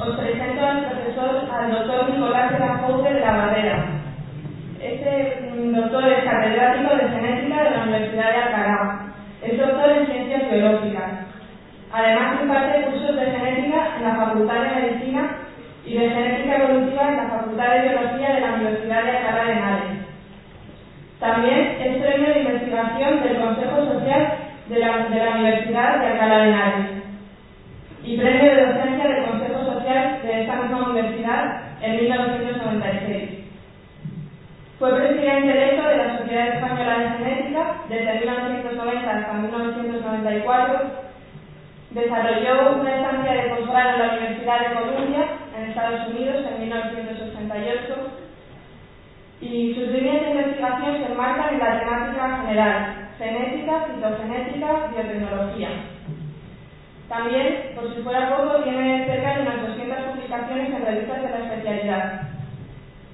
Os presento al profesor, al doctor Nicolás de la Joude de la Barrera. Este doctor es catedrático de genética de la Universidad de Alcalá. Es doctor en ciencias biológicas. Además imparte cursos de genética en la Facultad de Medicina y de genética evolutiva en la Facultad de Biología de la Universidad de Alcalá de Henares. También es premio de investigación del Consejo Social de la, de la Universidad de Alcalá de Henares y premio de docencia del Consejo Social de esta misma universidad en 1996. Fue electo de la Sociedad Española de Genética desde 1990 hasta 1994. Desarrolló una estancia de posgrado en la Universidad de Columbia, en Estados Unidos, en 1988. Y sus líneas de investigación se enmarcan en la temática general, genética, citogenética, biotecnología. También, por si fuera poco, tiene cerca de unas 200 publicaciones en revistas de la especialidad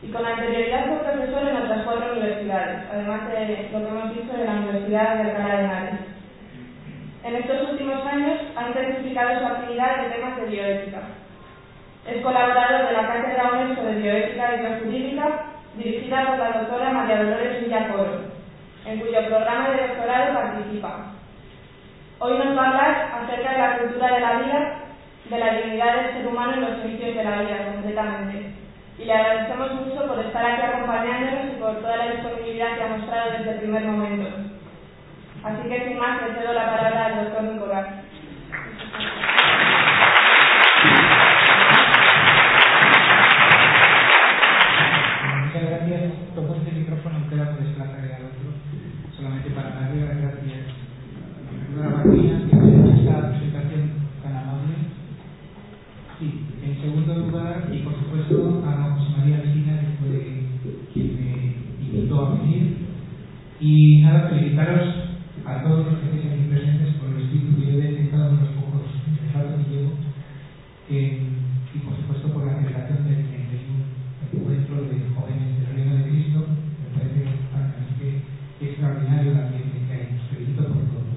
y con anterioridad fue profesor en otras cuatro universidades, además de lo que hemos visto de la Universidad de Alcalá de Henares. En estos últimos años ha intensificado su actividad en temas de bioética. Es colaborador de la Cátedra UNESCO de Bioética y Biojurídica, dirigida por la doctora María Dolores Villacoro, en cuyo programa de doctorado participa. Hoy nos va a hablar acerca de la cultura de la vida, de la dignidad del ser humano en los servicios de la vida, concretamente. Y le agradecemos mucho por estar aquí acompañándonos y por toda la disponibilidad que ha mostrado desde el primer momento. Así que sin más, le cedo la palabra al doctor Nicolás. Muchas gracias. Tomo este micrófono, aunque la desplazar al otro, solamente para darle las gracias a la Martina que me ha hecho esta presentación tan amable. Sí, en segundo lugar, y por supuesto, a José María Alcina, que fue quien me invitó a venir. Y nada, felicitaros a todos los que estáis aquí presentes por el espíritu que yo he detectado en los pocos ratos que llevo. Eh, y por supuesto por la celebración del 31 encuentro de jóvenes del Reino de Cristo. Me parece así que extraordinario el ambiente que hay. Os felicito por todo.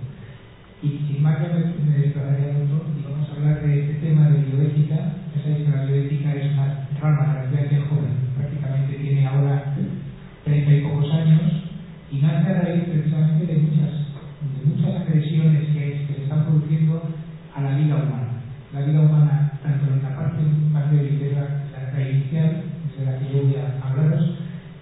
Y sin más, ya me, me desplazaré al otro y vamos a hablar de este tema de bioética. Ya sabéis que la bioética es una rama de la ciencia joven, prácticamente tiene ahora treinta y pocos años y nace a raíz precisamente de muchas, de muchas agresiones que, que se están produciendo a la vida humana. La vida humana, tanto en la parte más débil de la, la, la inicial, de la que yo voy a hablaros,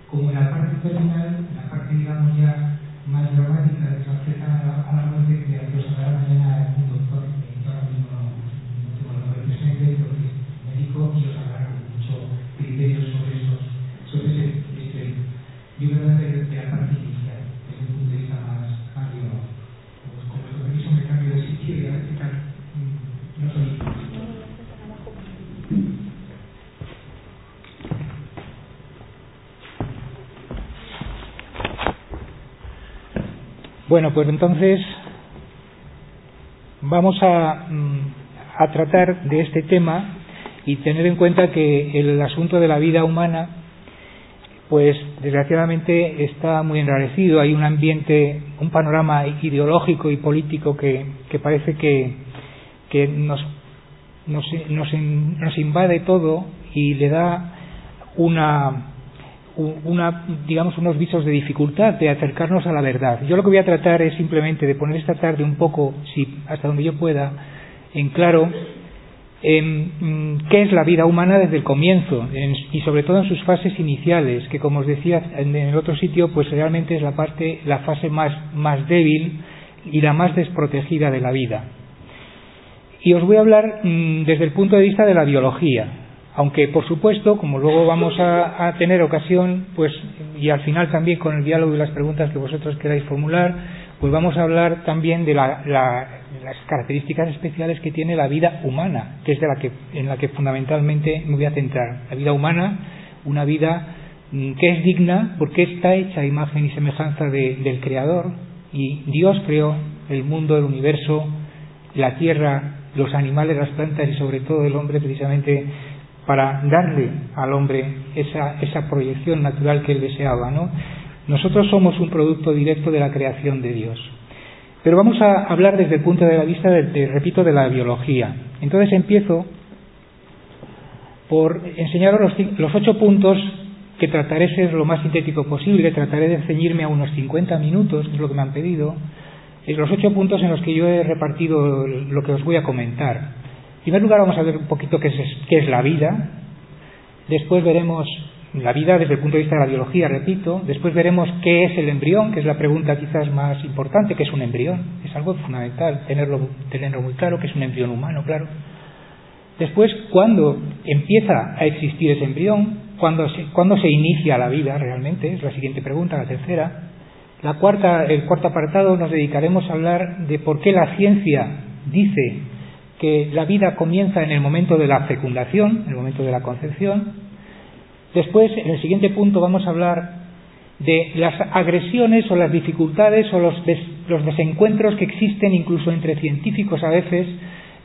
como en la parte terminal, en la parte, digamos, ya más dramática, que se acerca a la, a la muerte, que os hablará mañana un doctor, que yo ahora mismo no, no tengo el nombre presente, porque es médico y os hablará con mucho criterio sobre, esos, sobre ese, ese yo voy a hablar de, de la parte inicial, desde un punto de vista más, más biológico. Pues con vuestro permiso me cambio de sitio y a ver qué tal. No soy. Bueno, pues entonces vamos a, a, tratar de este tema y tener en cuenta que el asunto de la vida humana, pues desgraciadamente está muy enrarecido. Hay un ambiente, un panorama ideológico y político que, que parece que, que nos, nos, nos, nos invade todo y le da una una, digamos, unos visos de dificultad de acercarnos a la verdad. Yo lo que voy a tratar es simplemente de poner esta tarde un poco, si hasta donde yo pueda, en claro en, qué es la vida humana desde el comienzo en, y sobre todo en sus fases iniciales, que como os decía en, el otro sitio, pues realmente es la parte, la fase más, más débil y la más desprotegida de la vida. Y os voy a hablar mmm, desde el punto de vista de la biología, aunque por supuesto, como luego vamos a, tener ocasión, pues y al final también con el diálogo y las preguntas que vosotros queráis formular, pues vamos a hablar también de la, la, las características especiales que tiene la vida humana, que es de la que en la que fundamentalmente me voy a centrar. La vida humana, una vida que es digna porque está hecha a imagen y semejanza de, del Creador y Dios creó el mundo, el universo, la tierra, los animales, las plantas y sobre todo el hombre precisamente para darle al hombre esa, esa proyección natural que él deseaba. ¿no? Nosotros somos un producto directo de la creación de Dios. Pero vamos a hablar desde el punto de vista, de, repito, de la biología. Entonces empiezo por enseñaros los, ocho puntos que trataré de ser lo más sintético posible, trataré de ceñirme a unos 50 minutos, que es lo que me han pedido, los ocho puntos en los que yo he repartido lo que os voy a comentar. En primer lugar vamos a ver un poquito qué es, la vida, después veremos la vida desde el punto de vista de la biología, repito. Después veremos qué es el embrión, que es la pregunta quizás más importante, qué es un embrión. Es algo fundamental tenerlo, tenerlo muy claro, que es un embrión humano, claro. Después, ¿cuándo empieza a existir ese embrión? ¿Cuándo se, ¿Cuándo se inicia la vida realmente? Es la siguiente pregunta, la tercera. La cuarta, el cuarto apartado nos dedicaremos a hablar de por qué la ciencia dice que la vida comienza en el momento de la fecundación, en el momento de la concepción. Después, en el siguiente punto, vamos a hablar de las agresiones o las dificultades o los, desencuentros que existen incluso entre científicos a veces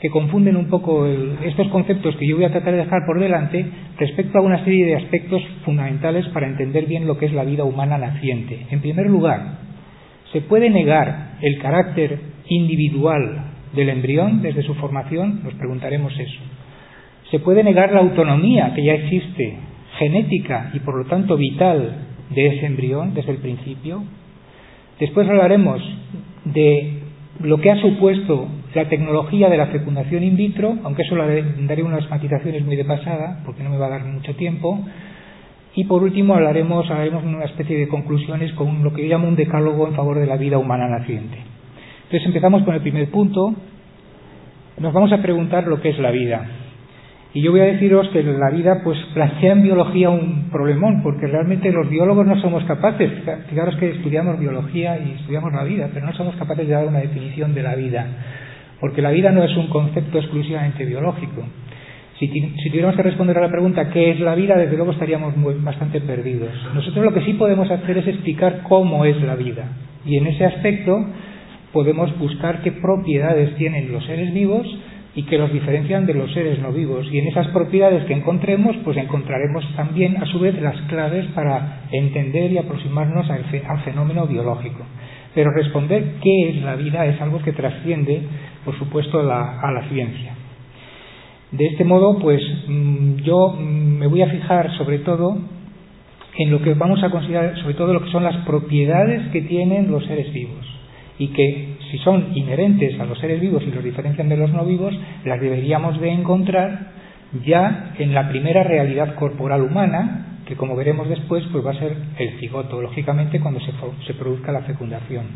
que confunden un poco estos conceptos que yo voy a tratar de dejar por delante respecto a una serie de aspectos fundamentales para entender bien lo que es la vida humana naciente. En primer lugar, ¿se puede negar el carácter individual del embrión desde su formación? Nos preguntaremos eso. ¿Se puede negar la autonomía que ya existe genética y por lo tanto vital de ese embrión desde el principio. Después hablaremos de lo que ha supuesto la tecnología de la fecundación in vitro, aunque eso daré unas matizaciones muy de pasada, porque no me va a dar mucho tiempo. Y por último hablaremos, haremos una especie de conclusiones con lo que yo llamo un decálogo en favor de la vida humana naciente. Entonces empezamos con el primer punto. Nos vamos a preguntar lo que es la vida. Y yo voy a deciros que la vida pues plantea en biología un problemón, porque realmente los biólogos no somos capaces, fijaros que estudiamos biología y estudiamos la vida, pero no somos capaces de dar una definición de la vida, porque la vida no es un concepto exclusivamente biológico. Si, si tuviéramos que responder a la pregunta ¿qué es la vida? Desde luego estaríamos bastante perdidos. Nosotros lo que sí podemos hacer es explicar cómo es la vida. Y en ese aspecto podemos buscar qué propiedades tienen los seres vivos y que los diferencian de los seres no vivos. Y en esas propiedades que encontremos, pues encontraremos también a su vez las claves para entender y aproximarnos al, fenómeno biológico. Pero responder qué es la vida es algo que trasciende, por supuesto, a la ciencia. De este modo, pues mm, yo mm, me voy a fijar sobre todo en lo que vamos a considerar, sobre todo lo que son las propiedades que tienen los seres vivos y que si son inherentes a los seres vivos y los diferencian de los no vivos, las deberíamos de encontrar ya en la primera realidad corporal humana, que como veremos después, pues va a ser el cigoto, lógicamente cuando se, produzca la fecundación.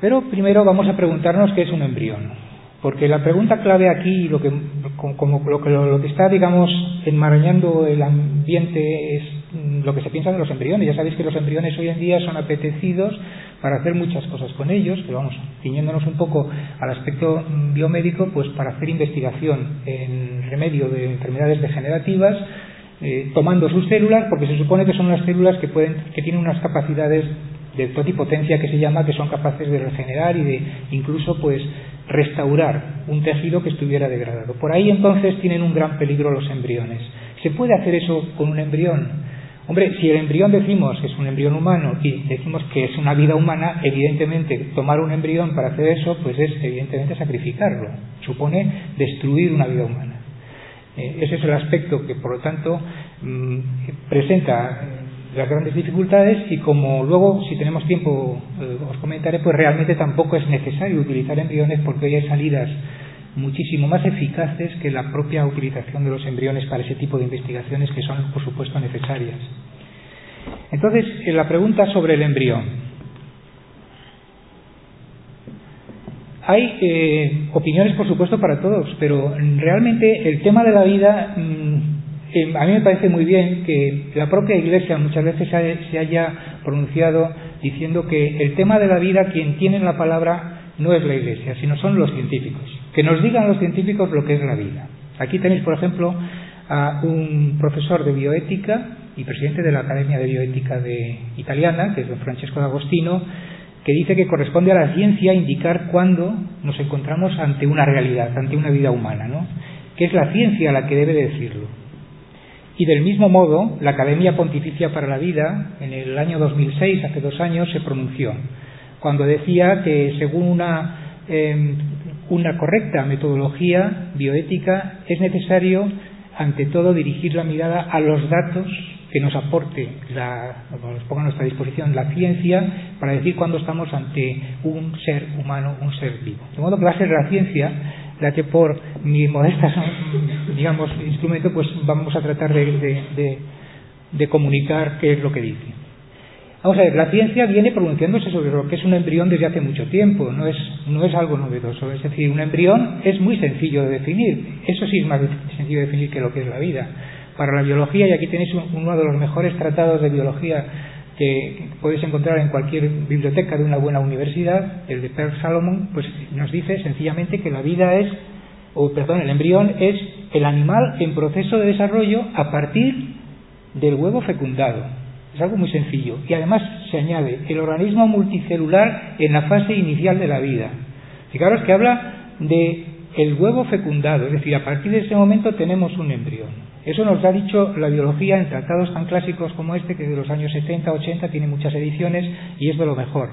Pero primero vamos a preguntarnos qué es un embrión. Porque la pregunta clave aquí, lo que, como, lo, lo que está, digamos, enmarañando el ambiente es lo que se piensa de los embriones. Ya sabéis que los embriones hoy en día son apetecidos para hacer muchas cosas con ellos, pero vamos, ciñéndonos un poco al aspecto biomédico, pues para hacer investigación en remedio de enfermedades degenerativas, eh, tomando sus células, porque se supone que son unas células que, pueden, que tienen unas capacidades de totipotencia que se llama, que son capaces de regenerar y de incluso pues restaurar un tejido que estuviera degradado. Por ahí entonces tienen un gran peligro los embriones. ¿Se puede hacer eso con un embrión? Hombre, si el embrión decimos que es un embrión humano y decimos que es una vida humana, evidentemente tomar un embrión para hacer eso, pues es evidentemente sacrificarlo. Supone destruir una vida humana. Eh, ese es el aspecto que, por lo tanto, mm, presenta eh, las grandes dificultades y como luego, si tenemos tiempo, eh, os comentaré, pues realmente tampoco es necesario utilizar embriones porque hoy hay salidas muchísimo más eficaces que la propia utilización de los embriones para ese tipo de investigaciones que son, por supuesto, necesarias. Entonces, la pregunta sobre el embrión. Hay eh, opiniones, por supuesto, para todos, pero realmente el tema de la vida, mm, eh, a mí me parece muy bien que la propia Iglesia muchas veces se haya pronunciado diciendo que el tema de la vida, quien tiene la palabra no es la Iglesia, sino son los científicos. Que nos digan los científicos lo que es la vida. Aquí tenéis, por ejemplo, a un profesor de bioética y presidente de la Academia de Bioética de Italiana, que es don Francesco D'Agostino, que dice que corresponde a la ciencia indicar cuándo nos encontramos ante una realidad, ante una vida humana, ¿no? Que es la ciencia la que debe decirlo. Y del mismo modo, la Academia Pontificia para la Vida, en el año 2006, hace dos años, se pronunció cuando decía que según una, em, una correcta metodología bioética es necesario, ante todo, dirigir la mirada a los datos que nos aporte, la, nos ponga a nuestra disposición la ciencia para decir cuándo estamos ante un ser humano, un ser vivo. De modo que va a ser la ciencia la que por mi modesta, digamos, instrumento, pues vamos a tratar de, de comunicar qué es lo que dice. Vamos a ver, la ciencia viene pronunciándose sobre lo que es un embrión desde hace mucho tiempo, no es, no es algo novedoso. Es decir, un embrión es muy sencillo de definir, eso sí es más sencillo de definir que lo que es la vida. Para la biología, y aquí tenéis uno de los mejores tratados de biología que podéis encontrar en cualquier biblioteca de una buena universidad, el de Per Salomon, pues nos dice sencillamente que la vida es, o perdón, el embrión es el animal en proceso de desarrollo a partir del huevo fecundado. Es algo muy sencillo. Y además se añade el organismo multicelular en la fase inicial de la vida. Fijaros que habla de el huevo fecundado, es decir, a partir de ese momento tenemos un embrión. Eso nos ha dicho la biología en tratados tan clásicos como este, que de los años 70, 80 tiene muchas ediciones y es de lo mejor.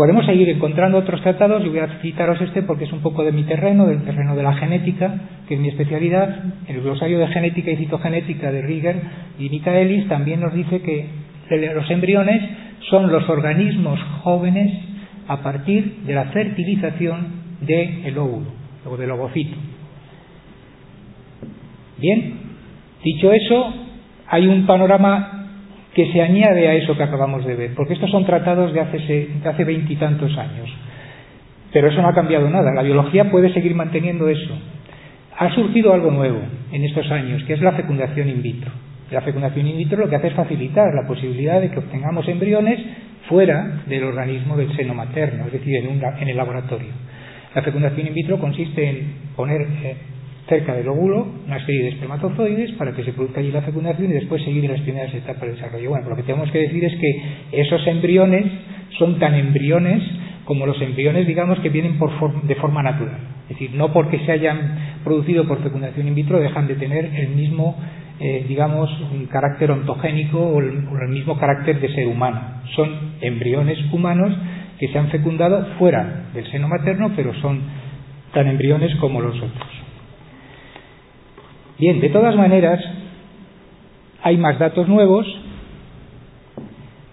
Podemos seguir encontrando otros tratados, yo voy a citaros este porque es un poco de mi terreno, del terreno de la genética, que es mi especialidad. El glosario de genética y citogenética de Rieger y Michaelis también nos dice que los embriones son los organismos jóvenes a partir de la fertilización del óvulo o del ovocito. Bien, dicho eso, hay un panorama que se añade a eso que acabamos de ver, porque estos son tratados de hace veintitantos años. Pero eso no ha cambiado nada, la biología puede seguir manteniendo eso. Ha surgido algo nuevo en estos años, que es la fecundación in vitro. La fecundación in vitro lo que hace es facilitar la posibilidad de que obtengamos embriones fuera del organismo del seno materno, es decir, en, en el laboratorio. La fecundación in vitro consiste en poner eh, cerca del óvulo una serie de espermatozoides para que se produzca allí la fecundación y después seguir las primeras etapas del desarrollo. Bueno, lo que tenemos que decir es que esos embriones son tan embriones como los embriones, digamos, que vienen por de forma natural. Es decir, no porque se hayan producido por fecundación in vitro dejan de tener el mismo, eh, digamos, un carácter ontogénico o el mismo carácter de ser humano. Son embriones humanos que se han fecundado fuera del seno materno, pero son tan embriones como los otros. Bien, de todas maneras, hay más datos nuevos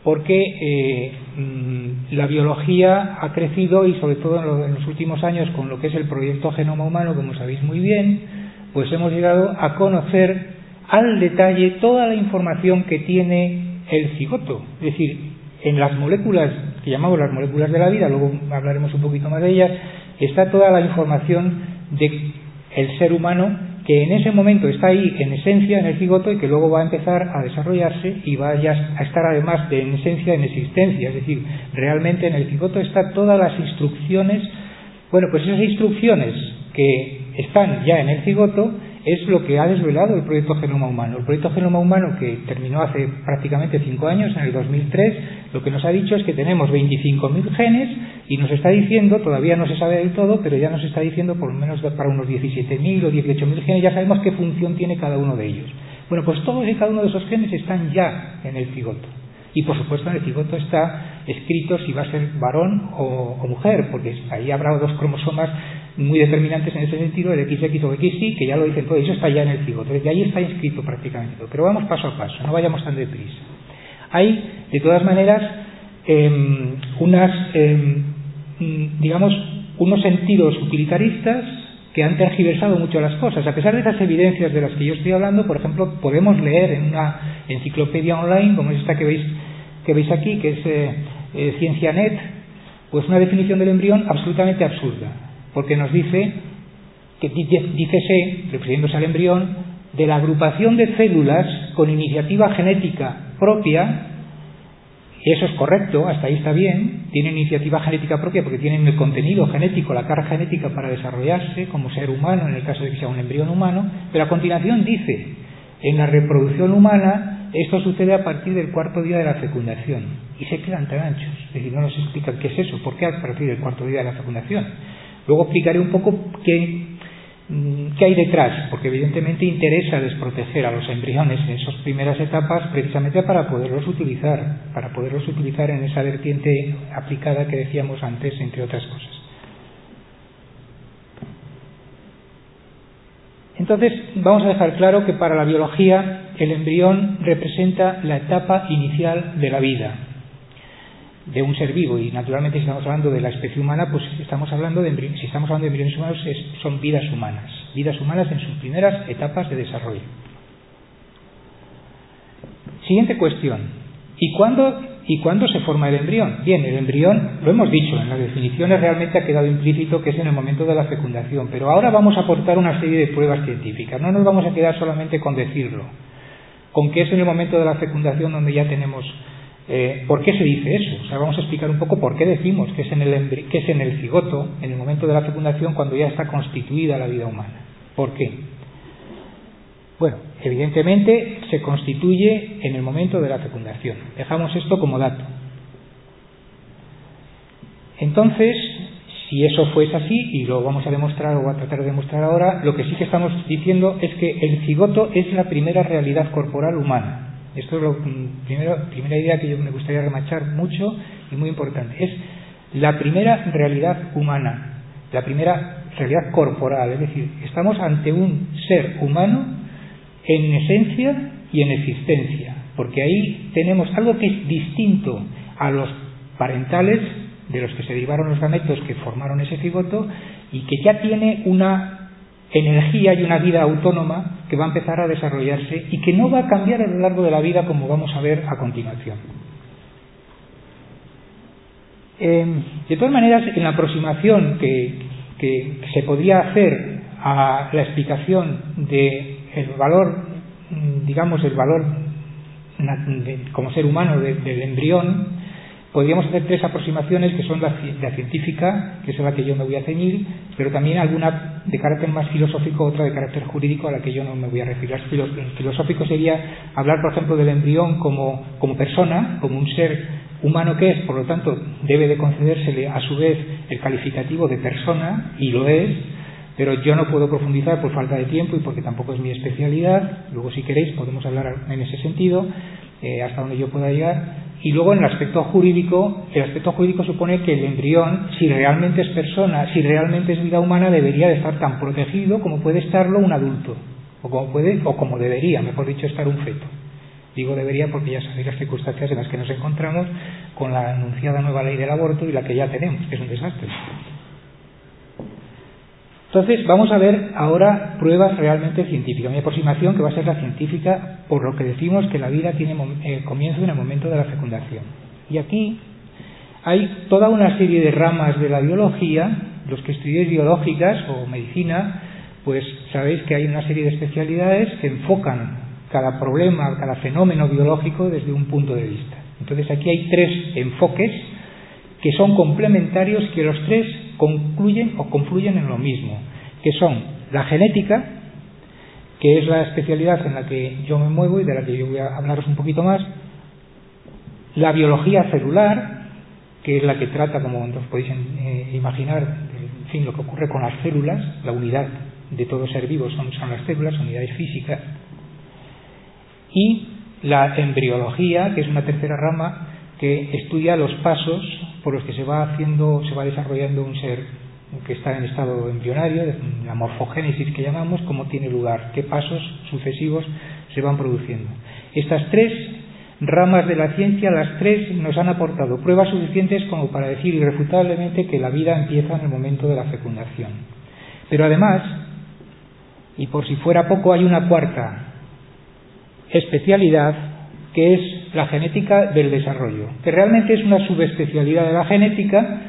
porque eh, mm, la biología ha crecido y sobre todo en, los últimos años con lo que es el proyecto Genoma Humano, como sabéis muy bien, pues hemos llegado a conocer al detalle toda la información que tiene el cigoto. Es decir, en las moléculas que llamamos las moléculas de la vida, luego hablaremos un poquito más de ellas, está toda la información de el ser humano que en ese momento está ahí en esencia en el cigoto y que luego va a empezar a desarrollarse y va a estar además de en esencia en existencia, es decir, realmente en el cigoto están todas las instrucciones, bueno, pues esas instrucciones que están ya en el cigoto es lo que ha desvelado el proyecto Genoma Humano. El proyecto Genoma Humano, que terminó hace prácticamente cinco años, en el 2003, lo que nos ha dicho es que tenemos 25.000 genes y nos está diciendo, todavía no se sabe del todo, pero ya nos está diciendo por lo menos para unos 17.000 o 18.000 genes, ya sabemos qué función tiene cada uno de ellos. Bueno, pues todos y cada uno de esos genes están ya en el cigoto. Y por supuesto en el cigoto está escrito si va a ser varón o, o mujer, porque ahí habrá dos cromosomas muy determinantes en ese sentido, el XX o XY, que ya lo dicen todo, eso está ya en el cigoto, desde ahí está inscrito prácticamente. Pero vamos paso a paso, no vayamos tan deprisa. Hay, de todas maneras, em, unas, em, digamos, unos sentidos utilitaristas que han tergiversado mucho las cosas. A pesar de esas evidencias de las que yo estoy hablando, por ejemplo, podemos leer en una enciclopedia online, como es esta que veis, que veis aquí, que es eh, eh, CienciaNet, pues una definición del embrión absolutamente absurda porque nos dice que dícese, refiriéndose al embrión, de la agrupación de células con iniciativa genética propia, y eso es correcto, hasta ahí está bien, tienen iniciativa genética propia porque tienen el contenido genético, la carga genética para desarrollarse como ser humano, en el caso de que sea un embrión humano, pero a continuación dice, en la reproducción humana esto sucede a partir del cuarto día de la fecundación, y se quedan tan anchos, es decir, no nos explican qué es eso, por qué a partir del cuarto día de la fecundación. Luego explicaré un poco mm, qué, hay detrás, porque evidentemente interesa desproteger a los embriones en esas primeras etapas precisamente para poderlos utilizar, para poderlos utilizar en esa vertiente aplicada que decíamos antes, entre otras cosas. Entonces, vamos a dejar claro que para la biología el embrión representa la etapa inicial de la vida, de un ser vivo y naturalmente si estamos hablando de la especie humana, pues estamos hablando de si estamos hablando de embriones humanos son vidas humanas, vidas humanas en sus primeras etapas de desarrollo. Siguiente cuestión. ¿Y cuándo, ¿Y cuándo se forma el embrión? Bien, el embrión, lo hemos dicho, en las definiciones realmente ha quedado implícito que es en el momento de la fecundación, pero ahora vamos a aportar una serie de pruebas científicas. No nos vamos a quedar solamente con decirlo, con que es en el momento de la fecundación donde ya tenemos... Eh, ¿Por qué se dice eso? Vamos a explicar un poco por qué decimos que es en el cigoto, en el momento de la fecundación, cuando ya está constituida la vida humana. ¿Por qué? Bueno, evidentemente se constituye en el momento de la fecundación. Dejamos esto como dato. Entonces, si eso fuese así, y lo vamos a demostrar o a tratar de demostrar ahora, lo que sí que estamos diciendo es que el cigoto es la primera realidad corporal humana. Esto es la primera idea que yo me gustaría remachar mucho y muy importante. Es la primera realidad humana, la primera realidad corporal, es decir, estamos ante un ser humano en esencia y en existencia, porque ahí tenemos algo que es distinto a los parentales de los que se derivaron los gametos que formaron ese cigoto y que ya tiene una energía y una vida autónoma que va a empezar a desarrollarse y que no va a cambiar a lo largo de la vida como vamos a ver a continuación. Em, de todas maneras, en la aproximación que, se podría hacer a la explicación de el valor, digamos, el valor como ser humano del embrión, podríamos hacer tres aproximaciones que son la, científica, que es la que yo me voy a ceñir, pero también alguna de carácter más filosófico, otra de carácter jurídico a la que yo no me voy a referir. El filosófico sería hablar, por ejemplo, del embrión como, como persona, como un ser humano que es, por lo tanto, debe de concedérsele a su vez el calificativo de persona, y lo es, pero yo no puedo profundizar por falta de tiempo y porque tampoco es mi especialidad. Luego, si queréis, podemos hablar en ese sentido, eh, hasta donde yo pueda llegar. Y luego, en el aspecto jurídico, el aspecto jurídico supone que el embrión, si realmente es persona, si realmente es vida humana, debería de estar tan protegido como puede estarlo un adulto, o como puede, o como debería, mejor dicho, estar un feto. Digo debería porque ya sabéis las circunstancias en las que nos encontramos con la anunciada nueva ley del aborto y la que ya tenemos, que es un desastre. Entonces, vamos a ver ahora pruebas realmente científicas. Mi aproximación, que va a ser la científica, por lo que decimos que la vida tiene eh, comienzo en el momento de la fecundación. Y aquí hay toda una serie de ramas de la biología. Los que estudiéis biológicas o medicina, pues sabéis que hay una serie de especialidades que enfocan cada problema, cada fenómeno biológico desde un punto de vista. Entonces aquí hay tres enfoques que son complementarios, que los tres concluyen o confluyen en lo mismo, que son la genética, que es la especialidad en la que yo me muevo y de la que yo voy a hablaros un poquito más, la biología celular, que es la que trata, como os podéis eh, imaginar, en fin, lo que ocurre con las células, la unidad de todo ser vivo son, son las células, unidades físicas, y la embriología, que es una tercera rama que estudia los pasos por los que se va haciendo, se va desarrollando un ser que está en estado embrionario, la morfogénesis que llamamos, cómo tiene lugar, qué pasos sucesivos se van produciendo. Estas tres ramas de la ciencia, las tres nos han aportado pruebas suficientes como para decir irrefutablemente que la vida empieza en el momento de la fecundación. Pero además, y por si fuera poco, hay una cuarta especialidad que es la genética del desarrollo, que realmente es una subespecialidad de la genética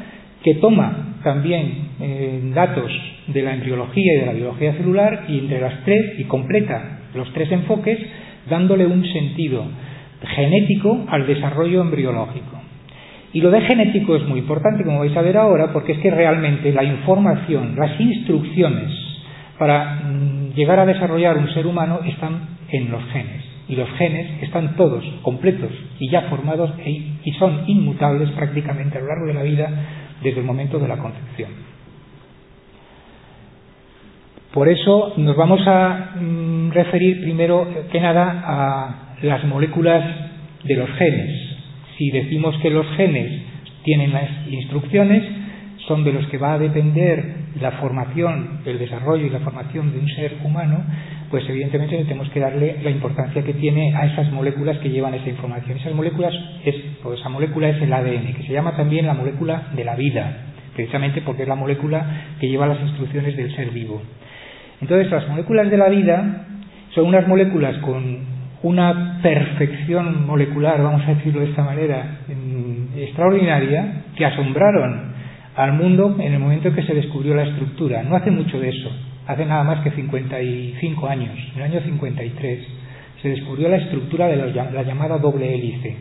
que toma también eh, datos de la embriología y de la biología celular y entre las tres y completa los tres enfoques dándole un sentido genético al desarrollo embriológico. Y lo de genético es muy importante, como vais a ver ahora, porque es que realmente la información, las instrucciones para mm, llegar a desarrollar un ser humano están en los genes y los genes están todos completos y ya formados e, y son inmutables prácticamente a lo largo de la vida desde el momento de la concepción. Por eso nos vamos a mm, referir primero que nada a las moléculas de los genes. Si decimos que los genes tienen las instrucciones, son de los que va a depender la formación, el desarrollo y la formación de un ser humano, pues evidentemente tenemos que darle la importancia que tiene a esas moléculas que llevan esa información. Esas moléculas es, pues esa molécula es el ADN, que se llama también la molécula de la vida, precisamente porque es la molécula que lleva las instrucciones del ser vivo. Entonces, las moléculas de la vida son unas moléculas con una perfección molecular, vamos a decirlo de esta manera, extraordinaria, que asombraron al mundo en el momento en que se descubrió la estructura. No hace mucho de eso, hace nada más que 55 años, en el año 53, se descubrió la estructura de la llamada doble hélice,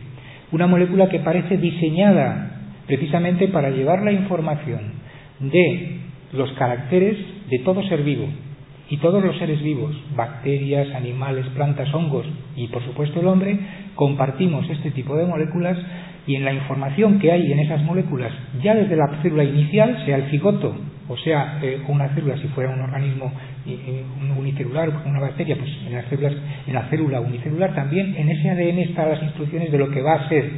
una molécula que parece diseñada precisamente para llevar la información de los caracteres de todo ser vivo y todos los seres vivos, bacterias, animales, plantas, hongos y por supuesto el hombre, compartimos este tipo de moléculas y en la información que hay en esas moléculas, ya desde la célula inicial, sea el cigoto o sea eh, una célula, si fuera un organismo unicelular, una bacteria, pues en las células, en la célula unicelular también, en ese ADN están las instrucciones de lo que va a ser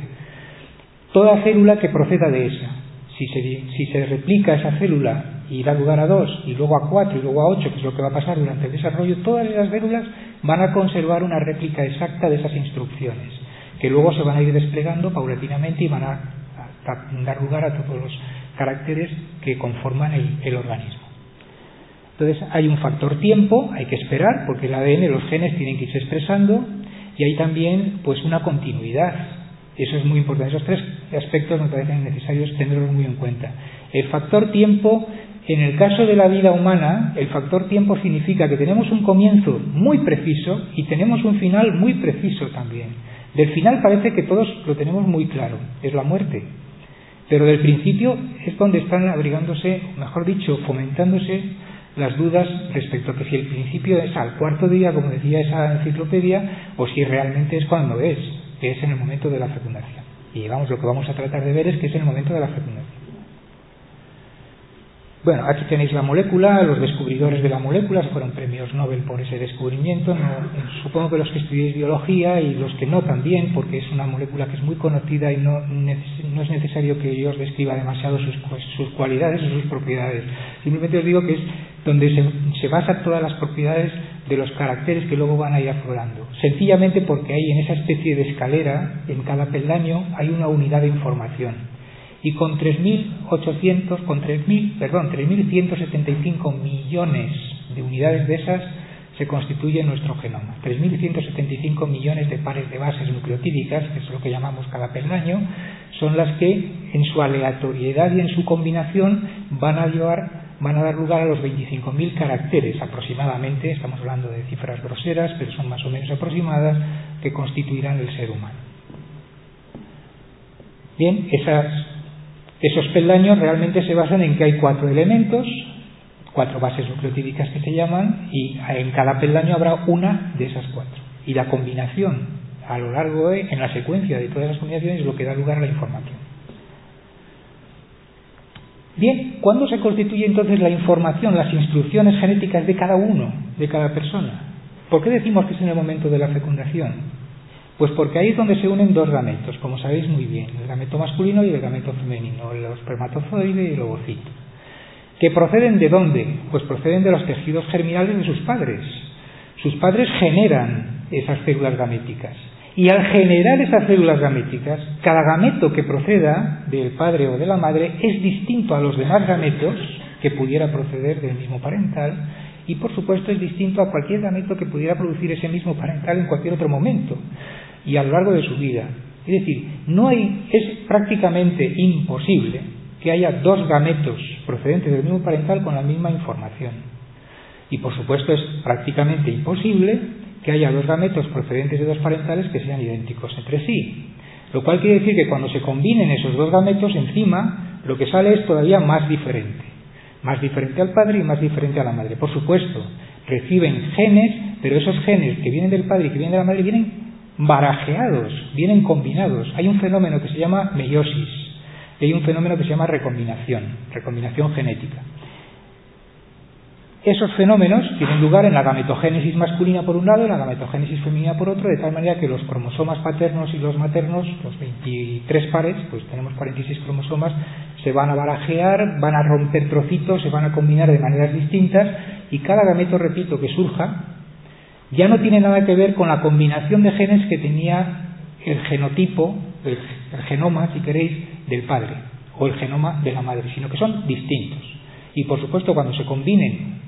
toda célula que proceda de esa. Si se, si se replica esa célula y da lugar a dos, y luego a cuatro, y luego a ocho, que es lo que va a pasar durante el desarrollo, todas esas células van a conservar una réplica exacta de esas instrucciones, que luego se van a ir desplegando paulatinamente y van a, dar lugar a todos los caracteres que conforman el, organismo. Entonces hay un factor tiempo, hay que esperar, porque el ADN, los genes tienen que irse expresando, y hay también pues una continuidad. Eso es muy importante. Esos tres aspectos me parecen necesarios tenerlos muy en cuenta. El factor tiempo, en el caso de la vida humana, el factor tiempo significa que tenemos un comienzo muy preciso y tenemos un final muy preciso también. Del final parece que todos lo tenemos muy claro, es la muerte. Pero del principio es donde están abrigándose, mejor dicho, fomentándose las dudas respecto a que si el principio es al cuarto día, como decía esa enciclopedia, o si realmente es cuando es, que es en el momento de la fecundación. Y vamos, lo que vamos a tratar de ver es que es en el momento de la fecundación. Bueno, aquí tenéis la molécula, los descubridores de la molécula fueron premios Nobel por ese descubrimiento. supongo que los que estudiéis biología y los que no también, porque es una molécula que es muy conocida y no, no es necesario que yo os describa demasiado sus, sus, cualidades o sus propiedades. Simplemente os digo que es donde se, se basan todas las propiedades de los caracteres que luego van a ir aflorando. Sencillamente porque hay en esa especie de escalera, en cada peldaño, hay una unidad de información y con 3.800, con 3.000, perdón, 3.175 millones de unidades de esas se constituye nuestro genoma. 3.175 millones de pares de bases nucleotídicas, que es lo que llamamos cada peldaño, son las que en su aleatoriedad y en su combinación van a llevar van a dar lugar a los 25.000 caracteres aproximadamente, estamos hablando de cifras groseras, pero son más o menos aproximadas, que constituirán el ser humano. Bien, esas esos peldaños realmente se basan en que hay cuatro elementos, cuatro bases nucleotídicas que se llaman, y en cada peldaño habrá una de esas cuatro. Y la combinación a lo largo de, en la secuencia de todas las combinaciones es lo que da lugar a la información. Bien, ¿cuándo se constituye entonces la información, las instrucciones genéticas de cada uno, de cada persona? ¿Por qué decimos que es en el momento de la fecundación? Pues porque ahí es donde se unen dos gametos, como sabéis muy bien, el gameto masculino y el gameto femenino, el espermatozoide y el ovocito. ¿Que proceden de dónde? Pues proceden de los tejidos germinales de sus padres. Sus padres generan esas células gaméticas. Y al generar esas células gaméticas, cada gameto que proceda del padre o de la madre es distinto a los demás gametos que pudiera proceder del mismo parental y por supuesto es distinto a cualquier gameto que pudiera producir ese mismo parental en cualquier otro momento y a lo largo de su vida. Es decir, no hay, es prácticamente imposible que haya dos gametos procedentes del mismo parental con la misma información. Y por supuesto es prácticamente imposible que haya dos gametos procedentes de dos parentales que sean idénticos entre sí. Lo cual quiere decir que cuando se combinen esos dos gametos, encima lo que sale es todavía más diferente. Más diferente al padre y más diferente a la madre. Por supuesto, reciben genes, pero esos genes que vienen del padre y que vienen de la madre vienen barajeados, vienen combinados. Hay un fenómeno que se llama meiosis y hay un fenómeno que se llama recombinación, recombinación genética. Esos fenómenos tienen lugar en la gametogénesis masculina por un lado y la gametogénesis femenina por otro, de tal manera que los cromosomas paternos y los maternos, los 23 pares, pues tenemos 46 cromosomas, se van a barajear, van a romper trocitos, se van a combinar de maneras distintas y cada gameto, repito, que surja, ya no tiene nada que ver con la combinación de genes que tenía el genotipo, el, genoma, si queréis, del padre o el genoma de la madre, sino que son distintos. Y por supuesto, cuando se combinen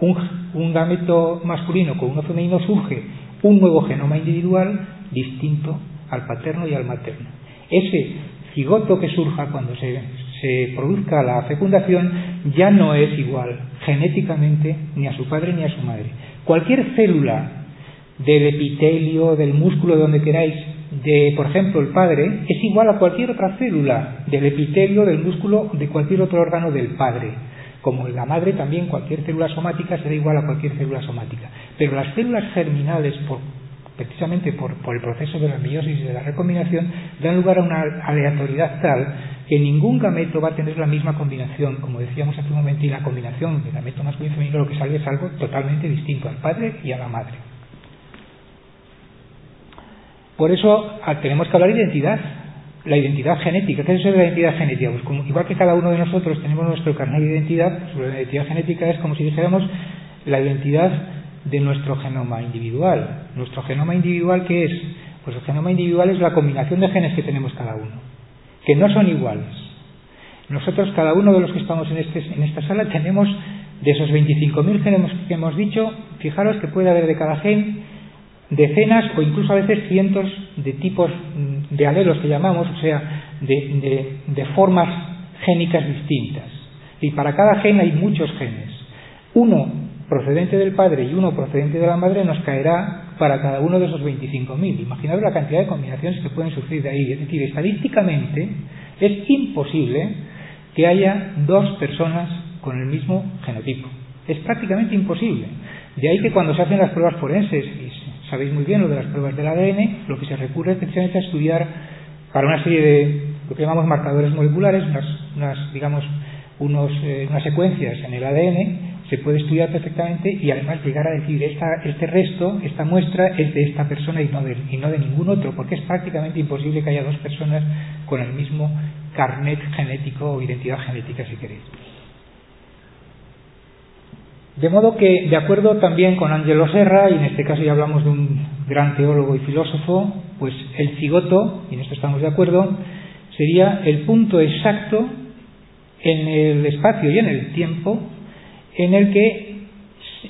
un, gameto masculino con uno femenino, surge un nuevo genoma individual distinto al paterno y al materno. Ese cigoto que surja cuando se produzca la fecundación ya no es igual genéticamente ni a su padre ni a su madre. Cualquier célula del epitelio, del músculo, de donde queráis, de, por ejemplo, el padre, es igual a cualquier otra célula del epitelio, del músculo, de cualquier otro órgano del padre. Como en la madre también cualquier célula somática será igual a cualquier célula somática. Pero las células germinales, por precisamente por, el proceso de la meiosis y de la recombinación, dan lugar a una aleatoriedad tal que ningún gameto va a tener la misma combinación, como decíamos hace un momento, y la combinación de gameto masculino y femenino lo que sale es algo totalmente distinto al padre y a la madre. Por eso ah, tenemos que hablar de identidad, la identidad genética. ¿Qué es eso de la identidad genética? Pues como, igual que cada uno de nosotros tenemos nuestro carnet de identidad, pues la identidad genética es como si dijéramos la identidad de nuestro genoma individual. ¿Nuestro genoma individual qué es? Pues el genoma individual es la combinación de genes que tenemos cada uno, que no son iguales. Nosotros, cada uno de los que estamos en, este, en esta sala, tenemos de esos 25.000 genes que hemos dicho, fijaros que puede haber de cada gen decenas o incluso a veces cientos de tipos mm, de alelos que llamamos, o sea, de, de formas génicas distintas. Y para cada gen hay muchos genes. Uno procedente del padre y uno procedente de la madre nos caerá para cada uno de esos 25.000. Imaginaos la cantidad de combinaciones que pueden surgir de ahí. Es decir, estadísticamente es imposible que haya dos personas con el mismo genotipo. Es prácticamente imposible. De ahí que cuando se hacen las pruebas forenses, y sabéis muy bien lo de las pruebas del ADN, lo que se recurre precisamente a estudiar para una serie de lo que llamamos marcadores moleculares, unas, digamos, unos, eh, unas secuencias en el ADN se puede estudiar perfectamente y además llegar a decir este resto, esta muestra es de esta persona y no, de, y no de ningún otro, porque es prácticamente imposible que haya dos personas con el mismo carnet genético o identidad genética, si queréis. De modo que, de acuerdo también con Angelo Serra, y en este caso ya hablamos de un gran teólogo y filósofo, pues el cigoto, y en esto estamos de acuerdo, sería el punto exacto en el espacio y en el tiempo en el que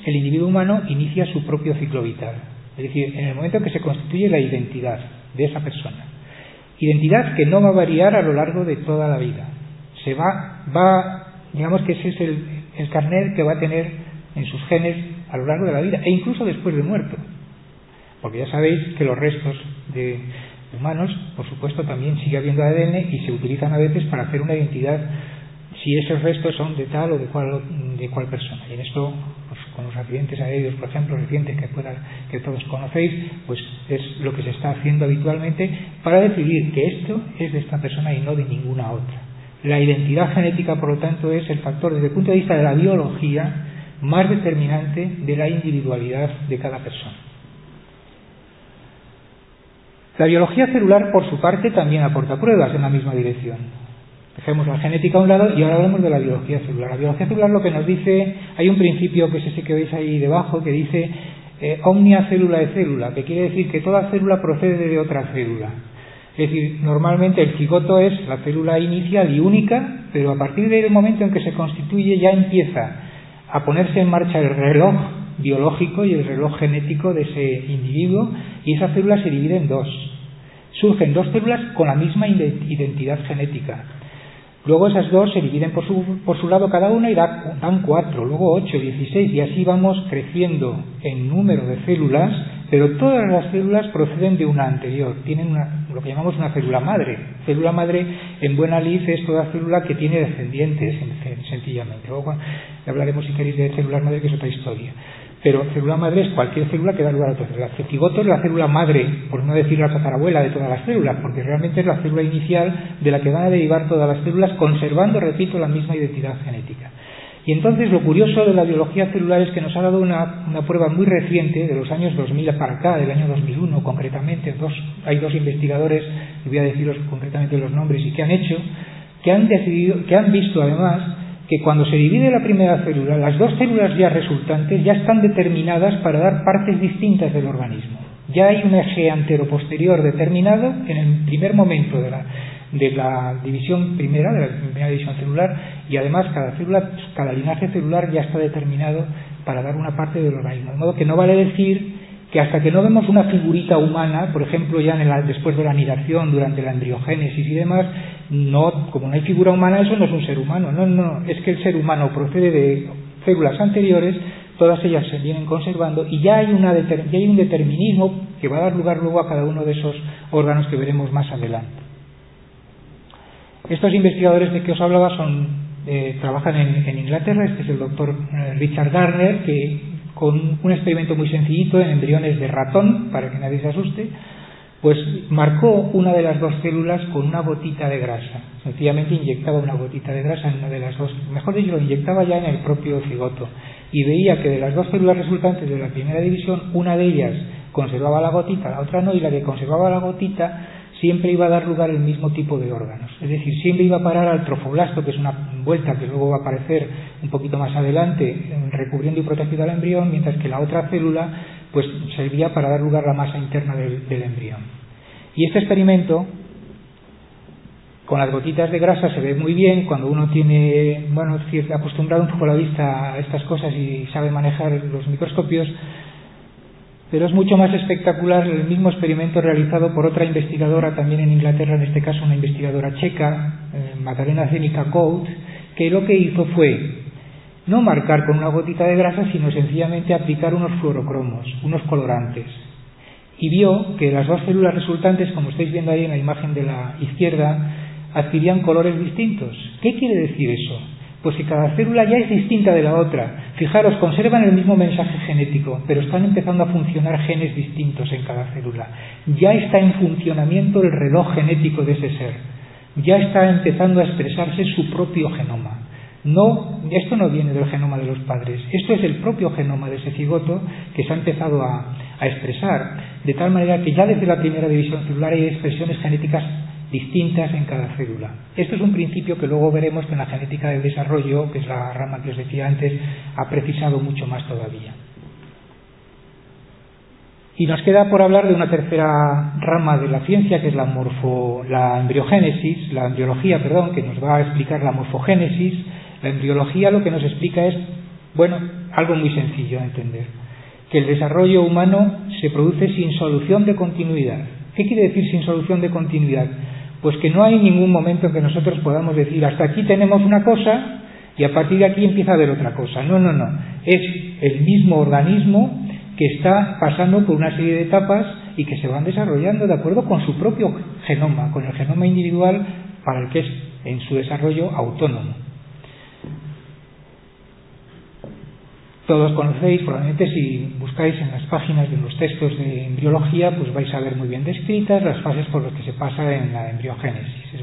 el individuo humano inicia su propio ciclo vital. Es decir, en el momento en que se constituye la identidad de esa persona. Identidad que no va a variar a lo largo de toda la vida. Se va, va digamos que ese es el, el carnet que va a tener en sus genes a lo largo de la vida e incluso después de muerto. Porque ya sabéis que los restos de humanos, por supuesto, también sigue habiendo ADN y se utilizan a veces para hacer una identidad si esos restos son de tal o de cual, de cual persona. Y en esto, pues, con los accidentes aéreos, por ejemplo, recientes que, pueda, que todos conocéis, pues es lo que se está haciendo habitualmente para decidir que esto es de esta persona y no de ninguna otra. La identidad genética, por lo tanto, es el factor, desde el punto de vista de la biología, más determinante de la individualidad de cada persona. La biología celular, por su parte, también aporta pruebas en la misma dirección. Dejemos la genética a un lado y ahora hablamos de la biología celular. La biología celular lo que nos dice, hay un principio que es ese que veis ahí debajo, que dice eh, omnia célula de célula, que quiere decir que toda célula procede de otra célula. Es decir, normalmente el cigoto es la célula inicial y única, pero a partir del momento en que se constituye ya empieza a ponerse en marcha el reloj biológico y el reloj genético de ese individuo y esa célula se divide en dos. Surgen dos células con la misma identidad genética Luego esas dos se dividen por su, por su lado cada una y dan cuatro, luego ocho, dieciséis y así vamos creciendo en número de células, pero todas las células proceden de una anterior, tienen una, lo que llamamos una célula madre. Célula madre en buena lid es toda célula que tiene descendientes, sencillamente. Luego hablaremos si queréis de células madre, que es otra historia. Pero célula madre es cualquier célula que da lugar a otra célula. El cigoto es la célula madre, por no decir la tatarabuela de todas las células, porque realmente es la célula inicial de la que van a derivar todas las células, conservando, repito, la misma identidad genética. Y entonces lo curioso de la biología celular es que nos ha dado una, prueba muy reciente, de los años 2000 para acá, del año 2001 concretamente, dos, hay dos investigadores, y voy a deciros concretamente los nombres, y que han hecho que han decidido, que han visto además que cuando se divide la primera célula, las dos células ya resultantes ya están determinadas para dar partes distintas del organismo. Ya hay un eje antero-posterior determinado en el primer momento de la, de la división primera, de la primera división celular, y además cada célula, cada linaje celular ya está determinado para dar una parte del organismo. De modo que no vale decir que hasta que no vemos una figurita humana, por ejemplo, ya en después de la anidación, durante la embriogénesis y demás, no, como no hay figura humana, eso no es un ser humano. No, no, es que el ser humano procede de células anteriores, todas ellas se vienen conservando y ya hay, un determinismo que va a dar lugar luego a cada uno de esos órganos que veremos más adelante. Estos investigadores de que os hablaba son, eh, trabajan en, Inglaterra, este es el doctor eh, Richard Garner, que con un experimento muy sencillito en embriones de ratón, para que nadie se asuste, pues marcó una de las dos células con una gotita de grasa. Sencillamente inyectaba una gotita de grasa en una de las dos, mejor dicho, lo inyectaba ya en el propio cigoto. Y veía que de las dos células resultantes de la primera división, una de ellas conservaba la gotita, la otra no, y la que conservaba la gotita siempre iba a dar lugar al mismo tipo de órganos. Es decir, siempre iba a parar al trofoblasto, que es una vuelta que luego va a aparecer un poquito más adelante, recubriendo y protegiendo al embrión, mientras que la otra célula pues servía para dar lugar a la masa interna del, embrión. Y este experimento, con las gotitas de grasa se ve muy bien cuando uno tiene, bueno, acostumbrado un poco la vista a estas cosas y sabe manejar los microscopios, pero es mucho más espectacular el mismo experimento realizado por otra investigadora también en Inglaterra, en este caso una investigadora checa, eh, Magdalena Zenica que lo que hizo fue no marcar con una gotita de grasa, sino sencillamente aplicar unos fluorocromos, unos colorantes. Y vio que las dos células resultantes, como estáis viendo ahí en la imagen de la izquierda, adquirían colores distintos. ¿Qué quiere decir eso? Pues si cada célula ya es distinta de la otra. Fijaros, conservan el mismo mensaje genético, pero están empezando a funcionar genes distintos en cada célula. Ya está en funcionamiento el reloj genético de ese ser. Ya está empezando a expresarse su propio genoma. No, esto no viene del genoma de los padres, esto es el propio genoma de ese cigoto que se ha empezado a, expresar, de tal manera que ya desde la primera división celular hay expresiones genéticas distintas en cada célula. Esto es un principio que luego veremos que en la genética del desarrollo, que es la rama que os decía antes, ha precisado mucho más todavía. Y nos queda por hablar de una tercera rama de la ciencia, que es la, morfo, la embriogénesis, la embriología, perdón, que nos va a explicar la morfogénesis. La embriología lo que nos explica es, bueno, algo muy sencillo de entender, que el desarrollo humano se produce sin solución de continuidad. ¿Qué quiere decir sin solución de continuidad? Pues que no hay ningún momento en que nosotros podamos decir hasta aquí tenemos una cosa y a partir de aquí empieza a haber otra cosa. No, no, no. Es el mismo organismo que está pasando por una serie de etapas y que se van desarrollando de acuerdo con su propio genoma, con el genoma individual para el que es en su desarrollo autónomo. Todos conocéis, probablemente si buscáis en las páginas de los textos de embriología, pues vais a ver muy bien descritas las fases por las que se pasa en la embriogénesis. Es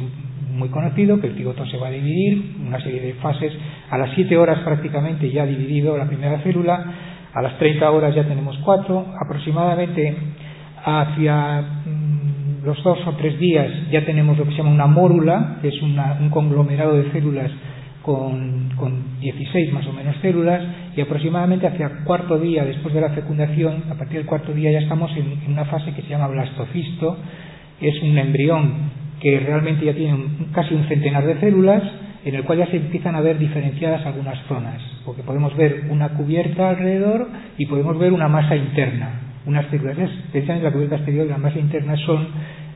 muy conocido que el cigoto se va a dividir, una serie de fases, a las 7 horas prácticamente ya ha dividido la primera célula, a las 30 horas ya tenemos cuatro, aproximadamente hacia mm, los dos o tres días ya tenemos lo que se llama una mórula, que es un conglomerado de células con, con 16 más o menos células y aproximadamente hacia cuarto día después de la fecundación, a partir del cuarto día ya estamos en, una fase que se llama blastocisto, es un embrión que realmente ya tiene casi un centenar de células, en el cual ya se empiezan a ver diferenciadas algunas zonas, porque podemos ver una cubierta alrededor y podemos ver una masa interna. Unas células, precisamente la cubierta exterior y la masa interna son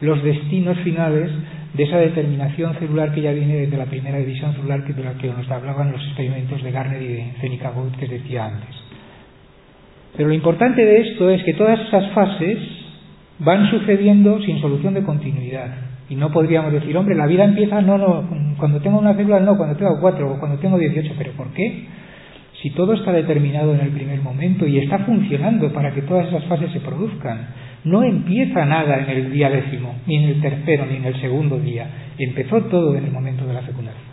los destinos finales de esa determinación celular que ya viene desde la primera división celular que de la que nos hablaban los experimentos de Garner y de Zenica Gould que decía antes. Pero lo importante de esto es que todas esas fases van sucediendo sin solución de continuidad. Y no podríamos decir, hombre, la vida empieza, no, no, cuando tengo una célula, no, cuando tengo cuatro o cuando tengo dieciocho, pero ¿por qué? Si todo está determinado en el primer momento y está funcionando para que todas esas fases se produzcan, no empieza nada en el día décimo, ni en el tercero, ni en el segundo día. Empezó todo en el momento de la fecundación.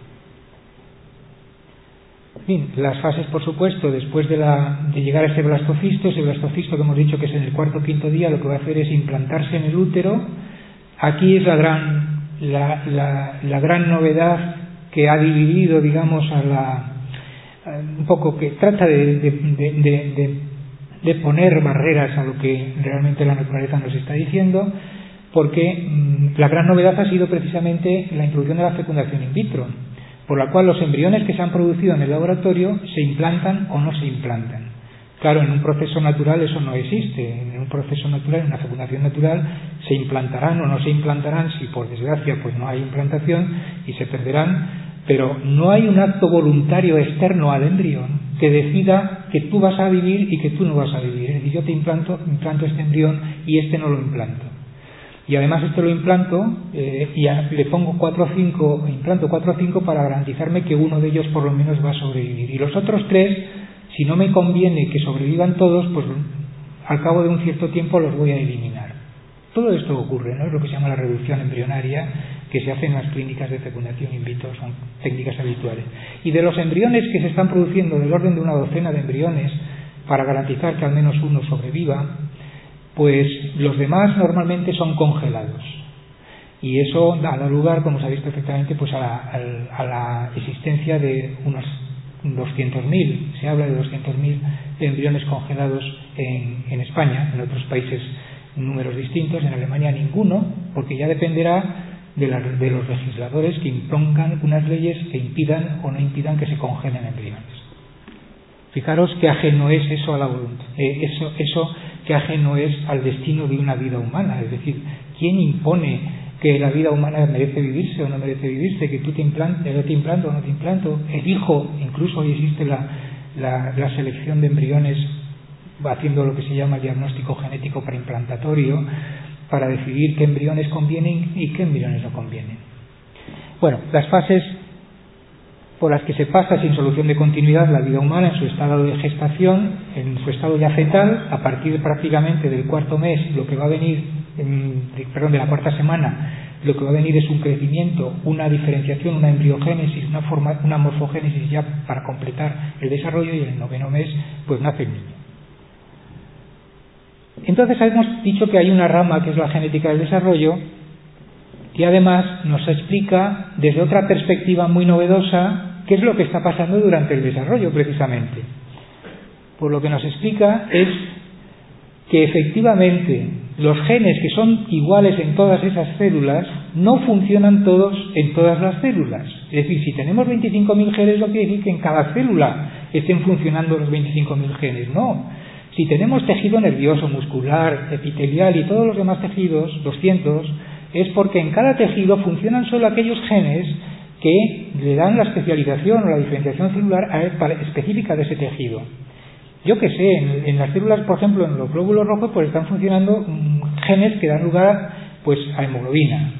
Las fases, por supuesto, después de, llegar a ese blastocisto, ese blastocisto que hemos dicho que es en el cuarto o quinto día, lo que va a hacer es implantarse en el útero. Aquí es la gran, la gran novedad que ha dividido, digamos, a la, un poco que trata de, de, de, poner barreras a lo que realmente la naturaleza nos está diciendo, porque mm, la gran novedad ha sido precisamente la introducción de la fecundación in vitro, por la cual los embriones que se han producido en el laboratorio se implantan o no se implantan. Claro, en un proceso natural eso no existe. En un proceso natural, en una fecundación natural, se implantarán o no se implantarán, si por desgracia pues no hay implantación y se perderán, pero no hay un acto voluntario externo al embrión que decida que tú vas a vivir y que tú no vas a vivir. Es decir, yo te implanto, implanto este embrión y este no lo implanto. Y además este lo implanto eh, y le pongo cuatro o cinco, implanto cuatro o cinco para garantizarme que uno de ellos por lo menos va a sobrevivir. Y los otros tres si no me conviene que sobrevivan todos, pues al cabo de un cierto tiempo los voy a eliminar. Todo esto ocurre, ¿no? Es lo que se llama la reducción embrionaria que se hace en las clínicas de fecundación in vitro, son técnicas habituales. Y de los embriones que se están produciendo del orden de una docena de embriones para garantizar que al menos uno sobreviva, pues los demás normalmente son congelados. Y eso da lugar, como sabéis perfectamente, pues a la, existencia de unos 200.000, se habla de 200.000 embriones congelados en, España, en otros países números distintos, en Alemania ninguno, porque ya dependerá de, de los legisladores que impongan unas leyes que impidan o no impidan que se congelen embriones. Fijaros que ajeno es eso a la voluntad, eh, eso, eso que ajeno es al destino de una vida humana, es decir, ¿quién impone que la vida humana merece vivirse o no merece vivirse, que tú te implantes, te implanto o no te implanto, elijo, incluso hoy existe la, la, selección de embriones haciendo lo que se llama diagnóstico genético preimplantatorio para decidir qué embriones convienen y qué embriones no convienen. Bueno, las fases por las que se pasa sin solución de continuidad la vida humana en su estado de gestación, en su estado ya fetal, a partir prácticamente del cuarto mes, lo que va a venir perdón, de la cuarta semana, lo que va a venir es un crecimiento, una diferenciación, una embriogénesis, una, forma, una morfogénesis ya para completar el desarrollo y en el noveno mes pues nace el niño. Entonces hemos dicho que hay una rama que es la genética del desarrollo que además nos explica desde otra perspectiva muy novedosa qué es lo que está pasando durante el desarrollo precisamente. Por lo que nos explica es que efectivamente los genes que son iguales en todas esas células no funcionan todos en todas las células. Es decir, si tenemos 25.000 genes, lo quiere decir que en cada célula estén funcionando los 25.000 genes. No. Si tenemos tejido nervioso, muscular, epitelial y todos los demás tejidos, 200, es porque en cada tejido funcionan solo aquellos genes que le dan la especialización o la diferenciación celular específica de ese tejido. Yo que sé, en, las células, por ejemplo, en los glóbulos rojos, pues están funcionando mm, genes que dan lugar pues a hemoglobina.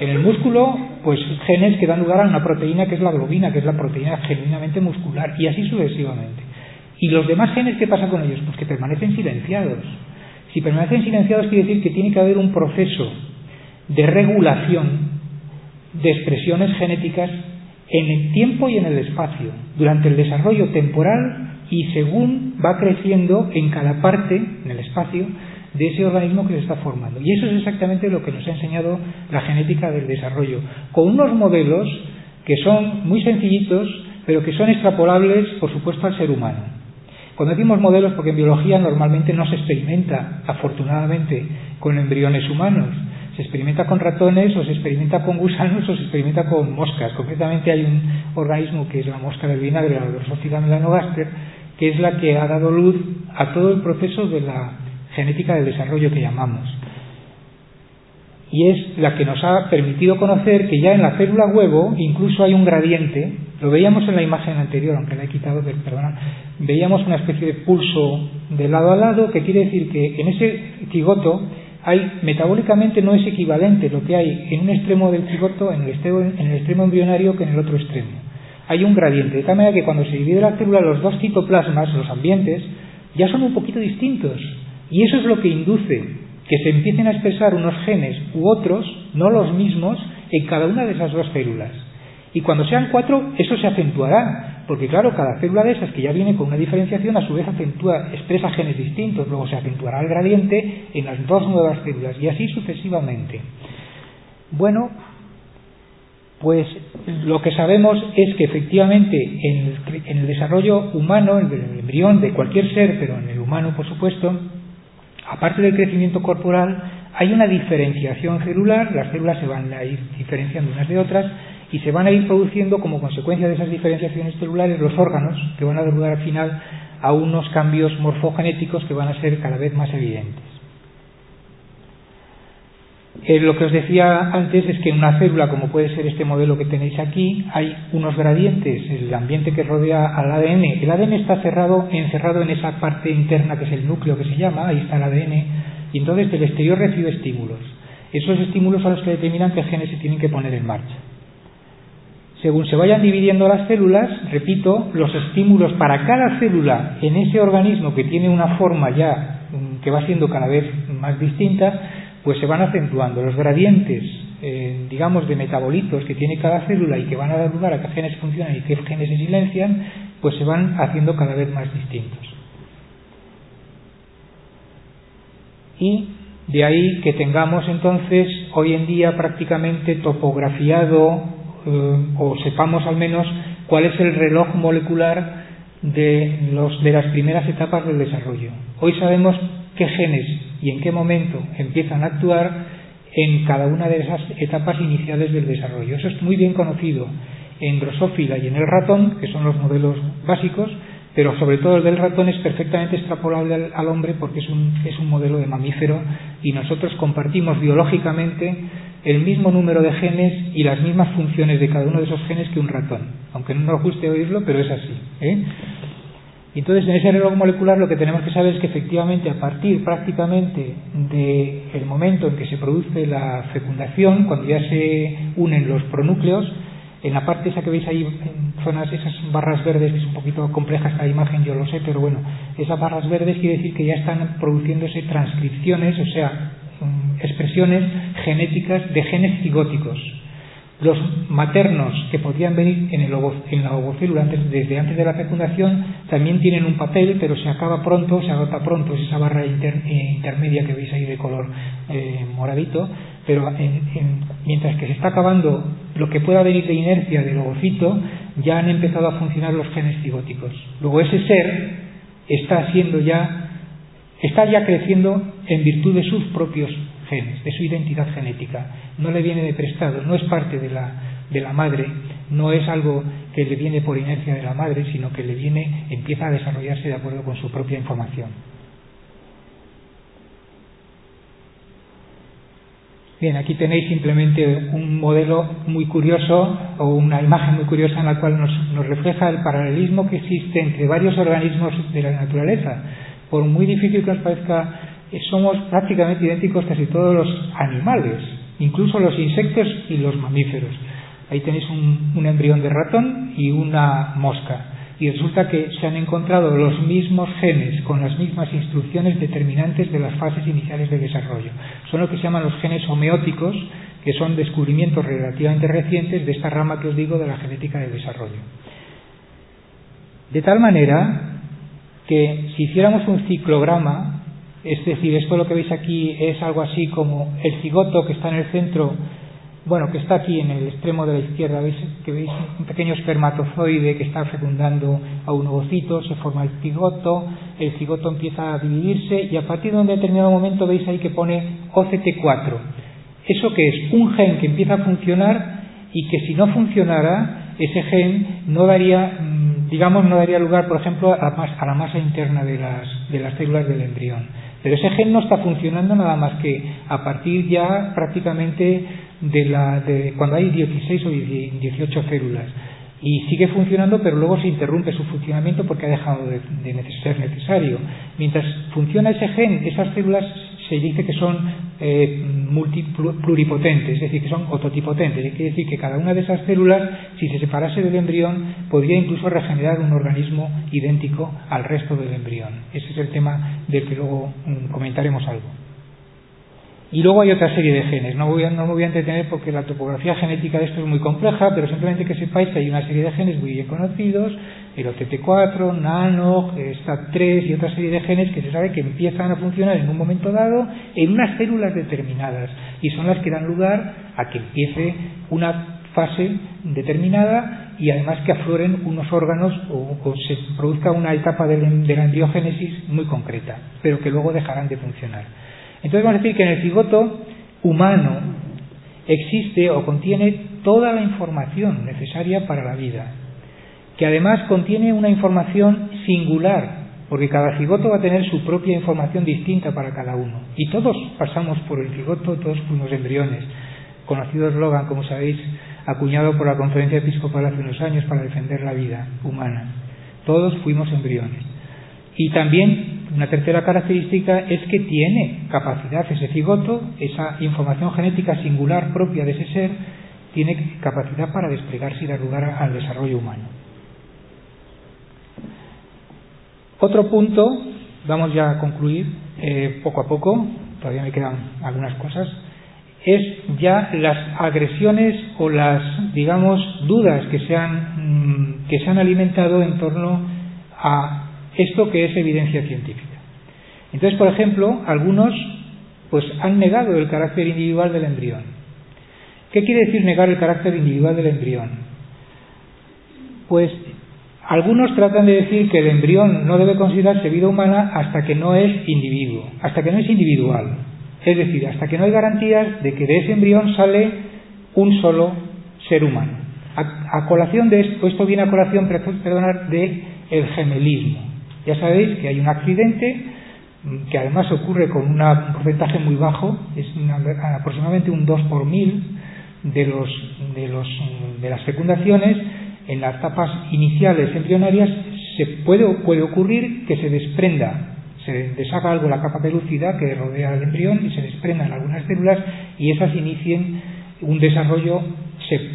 En el músculo, pues genes que dan lugar a una proteína que es la globina, que es la proteína genuinamente muscular, y así sucesivamente. ¿Y los demás genes qué pasa con ellos? Pues que permanecen silenciados. Si permanecen silenciados quiere decir que tiene que haber un proceso de regulación de expresiones genéticas en el tiempo y en el espacio, durante el desarrollo temporal y según va creciendo en cada parte, en el espacio, de ese organismo que se está formando. Y eso es exactamente lo que nos ha enseñado la genética del desarrollo, con unos modelos que son muy sencillitos, pero que son extrapolables, por supuesto, al ser humano. Cuando decimos modelos, porque en biología normalmente no se experimenta, afortunadamente, con embriones humanos, se experimenta con ratones o se experimenta con gusanos o se experimenta con moscas. Concretamente hay un organismo que es la mosca del vinagre, la Drosophila melanogaster, que es la que ha dado luz a todo el proceso de la genética del desarrollo que llamamos. Y es la que nos ha permitido conocer que ya en la célula huevo incluso hay un gradiente, lo veíamos en la imagen anterior, aunque la he quitado, perdona, veíamos una especie de pulso de lado a lado, que quiere decir que en ese cigoto hay, metabólicamente no es equivalente lo que hay en un extremo del cigoto, en el extremo, en el extremo embrionario, que en el otro extremo hay un gradiente, de tal manera que cuando se divide la célula, los dos citoplasmas, los ambientes, ya son un poquito distintos. Y eso es lo que induce que se empiecen a expresar unos genes u otros, no los mismos, en cada una de esas dos células. Y cuando sean cuatro, eso se acentuará, porque claro, cada célula de esas que ya viene con una diferenciación, a su vez acentúa, expresa genes distintos, luego se acentuará el gradiente en las dos nuevas células, y así sucesivamente. Bueno, Pues lo que sabemos es que efectivamente en el, desarrollo humano, en el embrión de cualquier ser, pero en el humano por supuesto, aparte del crecimiento corporal, hay una diferenciación celular, las células se van a ir diferenciando unas de otras y se van a ir produciendo como consecuencia de esas diferenciaciones celulares los órganos que van a dar lugar al final a unos cambios morfogenéticos que van a ser cada vez más evidentes. Eh, lo que os decía antes es que en una célula, como puede ser este modelo que tenéis aquí, hay unos gradientes, el ambiente que rodea al ADN. El ADN está cerrado, encerrado en esa parte interna que es el núcleo que se llama, ahí está el ADN, y entonces del exterior recibe estímulos. Esos estímulos son los que determinan qué genes se tienen que poner en marcha. Según se vayan dividiendo las células, repito, los estímulos para cada célula en ese organismo que tiene una forma ya mm, que va siendo cada vez más distinta, pues se van acentuando. Los gradientes, eh, digamos, de metabolitos que tiene cada célula y que van a dar lugar a qué genes funcionan y qué genes se silencian, pues se van haciendo cada vez más distintos. Y de ahí que tengamos entonces hoy en día prácticamente topografiado eh, o sepamos al menos cuál es el reloj molecular de, los, de las primeras etapas del desarrollo. Hoy sabemos qué genes y en qué momento empiezan a actuar en cada una de esas etapas iniciales del desarrollo. Eso es muy bien conocido en Drosófila y en el ratón, que son los modelos básicos, pero sobre todo el del ratón es perfectamente extrapolable al, hombre porque es un, es un modelo de mamífero y nosotros compartimos biológicamente el mismo número de genes y las mismas funciones de cada uno de esos genes que un ratón. Aunque no nos guste oírlo, pero es así. ¿eh? Entonces, en ese reloj molecular lo que tenemos que saber es que efectivamente a partir prácticamente del momento en que se produce la fecundación, cuando ya se unen los pronúcleos, en la parte esa que veis ahí, en zonas, esas barras verdes, que es un poquito compleja esta imagen, yo lo sé, pero bueno, esas barras verdes quiere decir que ya están produciéndose transcripciones, o sea, expresiones genéticas de genes cigóticos. Los maternos que podían venir en, el en la ovocélula desde antes de la fecundación también tienen un papel, pero se acaba pronto, se agota pronto, es esa barra eh, intermedia que veis ahí de color eh, moradito, pero mientras que se está acabando lo que pueda venir de inercia del ovocito, ya han empezado a funcionar los genes cigóticos. Luego ese ser está haciendo ya está ya creciendo en virtud de sus propios genes, de su identidad genética. No le viene de prestado, no es parte de la, de la madre, no es algo que le viene por inercia de la madre, sino que le viene, empieza a desarrollarse de acuerdo con su propia información. Bien, aquí tenéis simplemente un modelo muy curioso o una imagen muy curiosa en la cual nos, nos refleja el paralelismo que existe entre varios organismos de la naturaleza por muy difícil que nos parezca, somos prácticamente idénticos casi todos los animales, incluso los insectos y los mamíferos. Ahí tenéis un, embrión de ratón y una mosca. Y resulta que se han encontrado los mismos genes con las mismas instrucciones determinantes de las fases iniciales de desarrollo. Son lo que se llaman los genes homeóticos, que son descubrimientos relativamente recientes de esta rama que os digo de la genética del desarrollo. De tal manera que si hiciéramos un ciclograma, es decir, esto lo que veis aquí es algo así como el cigoto que está en el centro, bueno, que está aquí en el extremo de la izquierda, veis que veis un pequeño espermatozoide que está fecundando a un ovocito, se forma el cigoto, el cigoto empieza a dividirse y a partir de un determinado momento veis ahí que pone OCT4. ¿Eso que es? Un gen que empieza a funcionar y que si no funcionara, ese gen no daría digamos, no daría lugar, por ejemplo, a, la masa interna de las, de las células del embrión. Pero ese gen no está funcionando nada más que a partir ya prácticamente de, la, de cuando hay 16 o 18 células. Y sigue funcionando, pero luego se interrumpe su funcionamiento porque ha dejado de, de ser necesario. Mientras funciona ese gen, esas células se dice que son eh, pluripotentes, es decir, que son ototipotentes. Quiere decir que cada una de esas células, si se separase del embrión, podría incluso regenerar un organismo idéntico al resto del embrión. Ese es el tema del que luego mm, comentaremos algo. Y luego hay otra serie de genes. No, voy a, no me voy a entretener porque la topografía genética de esto es muy compleja, pero simplemente que sepáis que hay una serie de genes muy bien conocidos, el OTT4, NANO, STAT3 y otra serie de genes que se sabe que empiezan a funcionar en un momento dado en unas células determinadas y son las que dan lugar a que empiece una fase determinada y además que afloren unos órganos o, se produzca una etapa de, de, la embriogénesis muy concreta, pero que luego dejarán de funcionar. Entonces vamos a decir que en el cigoto humano existe o contiene toda la información necesaria para la vida, que además contiene una información singular, porque cada cigoto va a tener su propia información distinta para cada uno. Y todos pasamos por el cigoto, todos fuimos embriones. Conocido eslogan, como sabéis, acuñado por la Conferencia Episcopal hace unos años para defender la vida humana. Todos fuimos embriones. Y también una tercera característica es que tiene capacidad ese cigoto, esa información genética singular propia de ese ser, tiene capacidad para desplegarse y dar lugar al desarrollo humano. Otro punto, vamos ya a concluir eh, poco a poco, todavía me quedan algunas cosas, es ya las agresiones o las, digamos, dudas que se han, mm, que se han alimentado en torno a esto que es evidencia científica. Entonces, por ejemplo, algunos pues han negado el carácter individual del embrión. ¿Qué quiere decir negar el carácter individual del embrión? Pues algunos tratan de decir que el embrión no debe considerarse vida humana hasta que no es individuo, hasta que no es individual. Es decir, hasta que no hay garantías de que de ese embrión sale un solo ser humano. A, colación de esto, esto viene a colación, perdonar, de el gemelismo. Ya sabéis que hay un accidente mm, que además ocurre con un porcentaje muy bajo, es aproximadamente un 2 por mil de, los, de, los, de las fecundaciones, en las etapas iniciales embrionarias se puede, puede ocurrir que se desprenda, se deshaga algo la capa pelúcida que rodea al embrión y se desprendan algunas células y esas inicien un desarrollo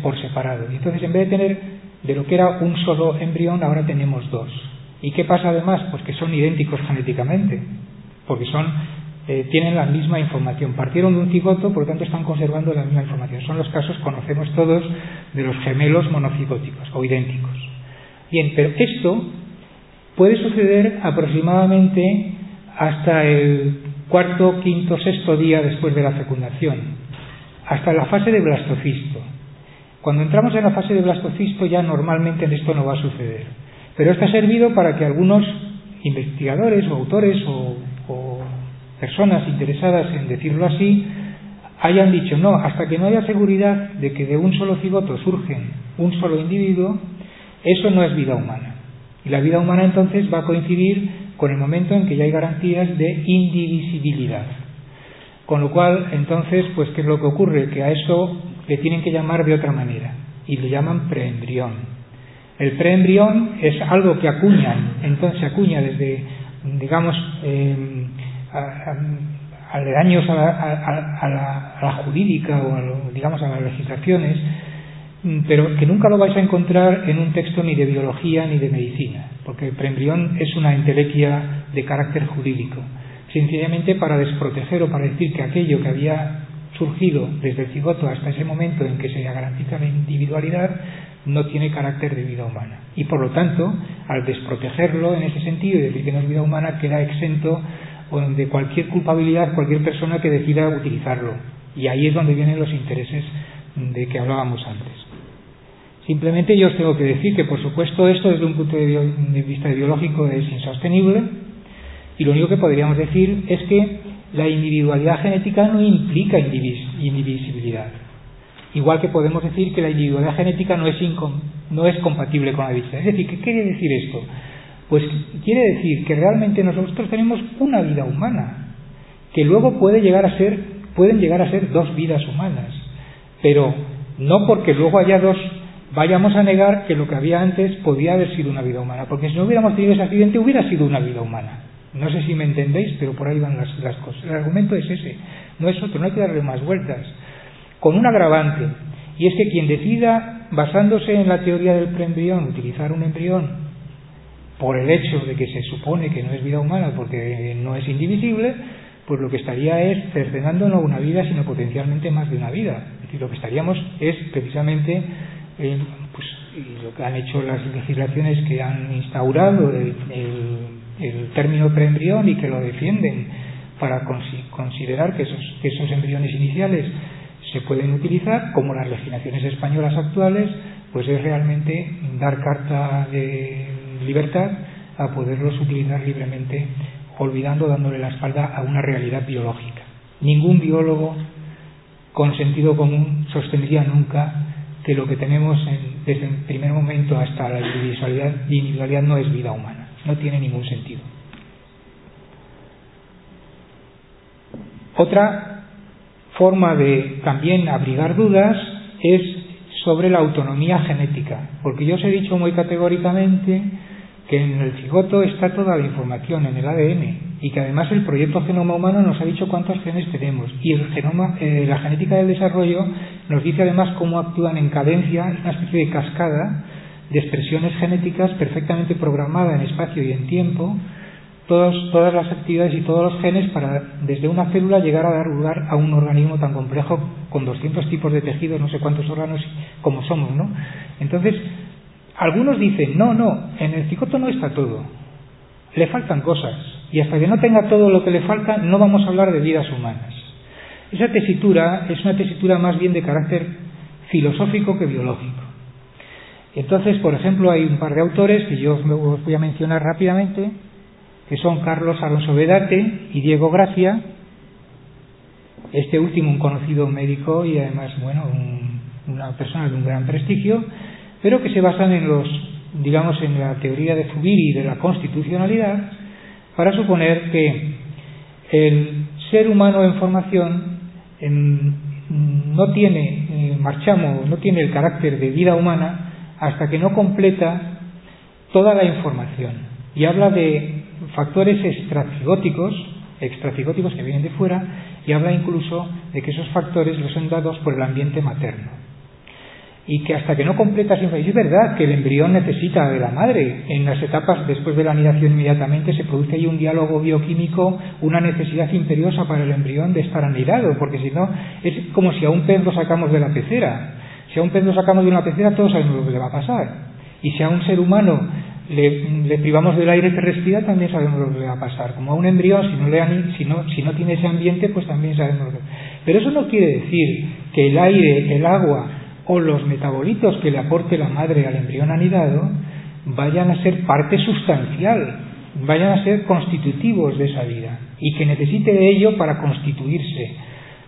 por separado. Y entonces en vez de tener de lo que era un solo embrión, ahora tenemos dos. ¿Y qué pasa además? Pues que son idénticos genéticamente, porque son eh, tienen la misma información. Partieron de un cigoto, por lo tanto están conservando la misma información. Son los casos, conocemos todos, de los gemelos monocigóticos o idénticos. Bien, pero esto puede suceder aproximadamente hasta el cuarto, quinto, sexto día después de la fecundación, hasta la fase de blastocisto. Cuando entramos en la fase de blastocisto ya normalmente esto no va a suceder. Pero esto ha servido para que algunos investigadores o autores o personas interesadas en decirlo así hayan dicho no, hasta que no haya seguridad de que de un solo cigoto surgen un solo individuo, eso no es vida humana. Y la vida humana entonces va a coincidir con el momento en que ya hay garantías de indivisibilidad. Con lo cual, entonces, pues, ¿qué es lo que ocurre? Que a eso le tienen que llamar de otra manera, y le llaman preembrión. El preembrión es algo que acuñan, entonces acuña desde, digamos, em, aledaños a la, a, la, a la, jurídica o digamos a las legislaciones, mm, pero que nunca lo vais a encontrar en un texto ni de biología ni de medicina, porque el preembrión es una entelequia de carácter jurídico, sencillamente para desproteger o para decir que aquello que había surgido desde el cigoto hasta ese momento en que se garantiza la individualidad no tiene carácter de vida humana. Y por lo tanto, al desprotegerlo en ese sentido y decir que no es vida humana, queda exento de cualquier culpabilidad cualquier persona que decida utilizarlo. Y ahí es donde vienen los intereses de que hablábamos antes. Simplemente yo os tengo que decir que, por supuesto, esto desde un punto de vista ideológico es insostenible y lo único que podríamos decir es que la individualidad genética no implica indivisibilidad. Igual que podemos decir que la individualidad genética no es, no es compatible con la vida. Es decir, ¿qué quiere decir esto? Pues quiere decir que realmente nosotros tenemos una vida humana, que luego puede llegar a ser, pueden llegar a ser dos vidas humanas, pero no porque luego haya dos vayamos a negar que lo que había antes podía haber sido una vida humana, porque si no hubiéramos tenido ese accidente hubiera sido una vida humana. No sé si me entendéis, pero por ahí van las, las cosas. El argumento es ese, no es otro, no hay que darle más vueltas. Con un agravante, y es que quien decida, basándose en la teoría del preembrión, utilizar un embrión por el hecho de que se supone que no es vida humana porque no es indivisible, pues lo que estaría es cercenando no una vida, sino potencialmente más de una vida. Es decir, lo que estaríamos es precisamente eh, pues, lo que han hecho las legislaciones que han instaurado el, término preembrión y que lo defienden para considerar que esos, que esos embriones iniciales se pueden utilizar, como las legislaciones españolas actuales, pues es realmente dar carta de libertad a poderlos utilizar libremente, olvidando, dándole la espalda a una realidad biológica. Ningún biólogo con sentido común sostendría nunca que lo que tenemos desde el primer momento hasta la individualidad, individualidad no es vida humana. No tiene ningún sentido. Otra forma de también abrigar dudas es sobre la autonomía genética, porque yo os he dicho muy categóricamente que en el cigoto está toda la información en el ADN y que además el proyecto Genoma Humano nos ha dicho cuántos genes tenemos. Y el genoma, eh, la genética del desarrollo nos dice además cómo actúan en cadencia, una especie de cascada de expresiones genéticas perfectamente programada en espacio y en tiempo, todas las actividades y todos los genes para desde una célula llegar a dar lugar a un organismo tan complejo con 200 tipos de tejidos, no sé cuántos órganos como somos, ¿no? Entonces, algunos dicen, no, no, en el cigoto no está todo, le faltan cosas, y hasta que no tenga todo lo que le falta, no vamos a hablar de vidas humanas. Esa tesitura es una tesitura más bien de carácter filosófico que biológico. Entonces, por ejemplo, hay un par de autores que yo os voy a mencionar rápidamente, que son Carlos Alonso Vedate y Diego Gracia, este último un conocido médico y además, bueno, una persona de un gran prestigio, pero que se basan en los, digamos, en la teoría de Zubiri de la constitucionalidad, para suponer que el ser humano en formación no tiene, eh, marchamos, no tiene el carácter de vida humana hasta que no completa toda la información. Y habla de factores extracigóticos, extracigóticos que vienen de fuera, y habla incluso de que esos factores los son dados por el ambiente materno y que hasta que no completa esa es verdad que el embrión necesita de la madre. En las etapas después de la anidación inmediatamente se produce ahí un diálogo bioquímico, una necesidad imperiosa para el embrión de estar anidado, porque si no es como si a un pez lo sacamos de la pecera. Si a un pez lo sacamos de una pecera todos sabemos lo que le va a pasar. Y si a un ser humano le, privamos del aire que respira también sabemos lo que le va a pasar. Como a un embrión si no, le, si no, tiene ese ambiente pues también sabemos lo que Pero eso no quiere decir que el aire, el agua, o los metabolitos que le aporte la madre al embrión anidado vayan a ser parte sustancial, vayan a ser constitutivos de esa vida y que necesite de ello para constituirse.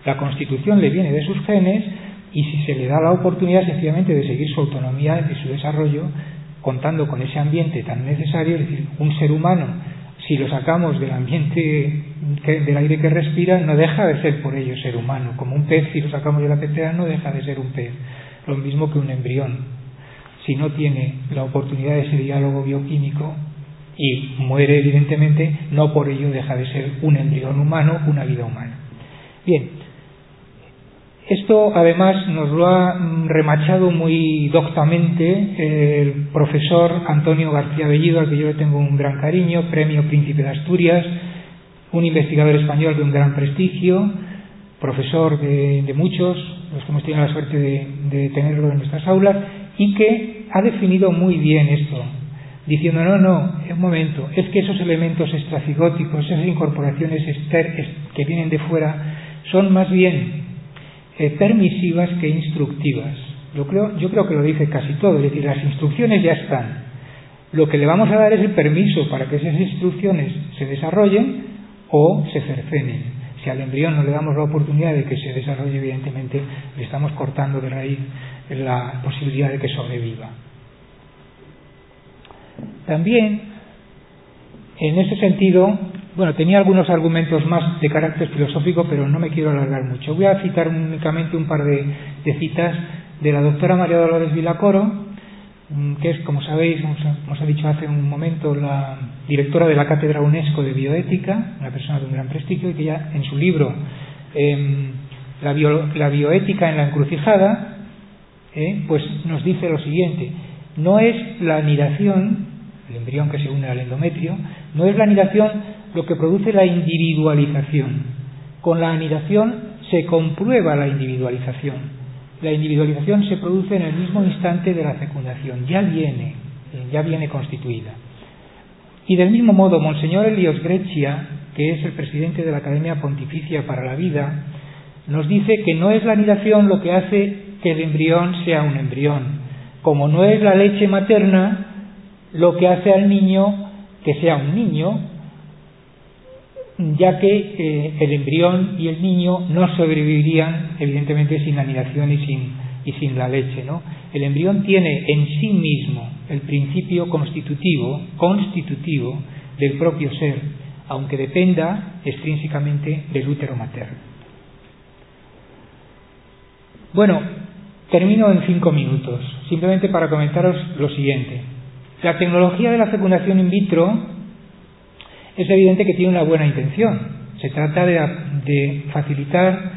La constitución le viene de sus genes y si se le da la oportunidad sencillamente de seguir su autonomía y su desarrollo, contando con ese ambiente tan necesario, es decir, un ser humano, si lo sacamos del ambiente del aire que respira, no deja de ser por ello ser humano, como un pez, si lo sacamos de la pecera, no deja de ser un pez lo mismo que un embrión. Si no tiene la oportunidad de ese diálogo bioquímico y muere evidentemente, no por ello deja de ser un embrión humano, una vida humana. Bien, esto además nos lo ha remachado muy doctamente el profesor Antonio García Bellido, al que yo le tengo un gran cariño, premio Príncipe de Asturias, un investigador español de un gran prestigio, profesor de, muchos, los que hemos tenido la suerte de, tenerlo en nuestras aulas, y que ha definido muy bien esto, diciendo, no, no, un momento, es que esos elementos extracigóticos, esas incorporaciones que vienen de fuera, son más bien eh, permisivas que instructivas. Yo creo, yo creo que lo dice casi todo, es decir, las instrucciones ya están. Lo que le vamos a dar es el permiso para que esas instrucciones se desarrollen o se cercenen si al embrión no le damos la oportunidad de que se desarrolle, evidentemente le estamos cortando de raíz la posibilidad de que sobreviva. También, en ese sentido, bueno, tenía algunos argumentos más de carácter filosófico, pero no me quiero alargar mucho. Voy a citar únicamente un par de, citas de la doctora María Dolores Vilacoro, Mm, que es, como sabéis, como ha dicho hace un momento, la directora de la Cátedra UNESCO de Bioética, una persona de un gran prestigio, y que ya en su libro em, la, bioética en la encrucijada, eh, pues nos dice lo siguiente, no es la anidación, el embrión que se une al endometrio, no es la anidación lo que produce la individualización. Con la anidación se comprueba la individualización la individualización se produce en el mismo instante de la fecundación, ya viene, ya viene constituida. Y del mismo modo, Monseñor Elios Grecia, que es el presidente de la Academia Pontificia para la Vida, nos dice que no es la anidación lo que hace que el embrión sea un embrión, como no es la leche materna lo que hace al niño que sea un niño, ya que eh, el embrión y el niño no sobrevivirían evidentemente sin la anidación y sin, y sin la leche. ¿no? El embrión tiene en sí mismo el principio constitutivo, constitutivo del propio ser, aunque dependa extrínsecamente del útero materno. Bueno, termino en cinco minutos, simplemente para comentaros lo siguiente. La tecnología de la fecundación in vitro es evidente que tiene una buena intención. Se trata de, facilitar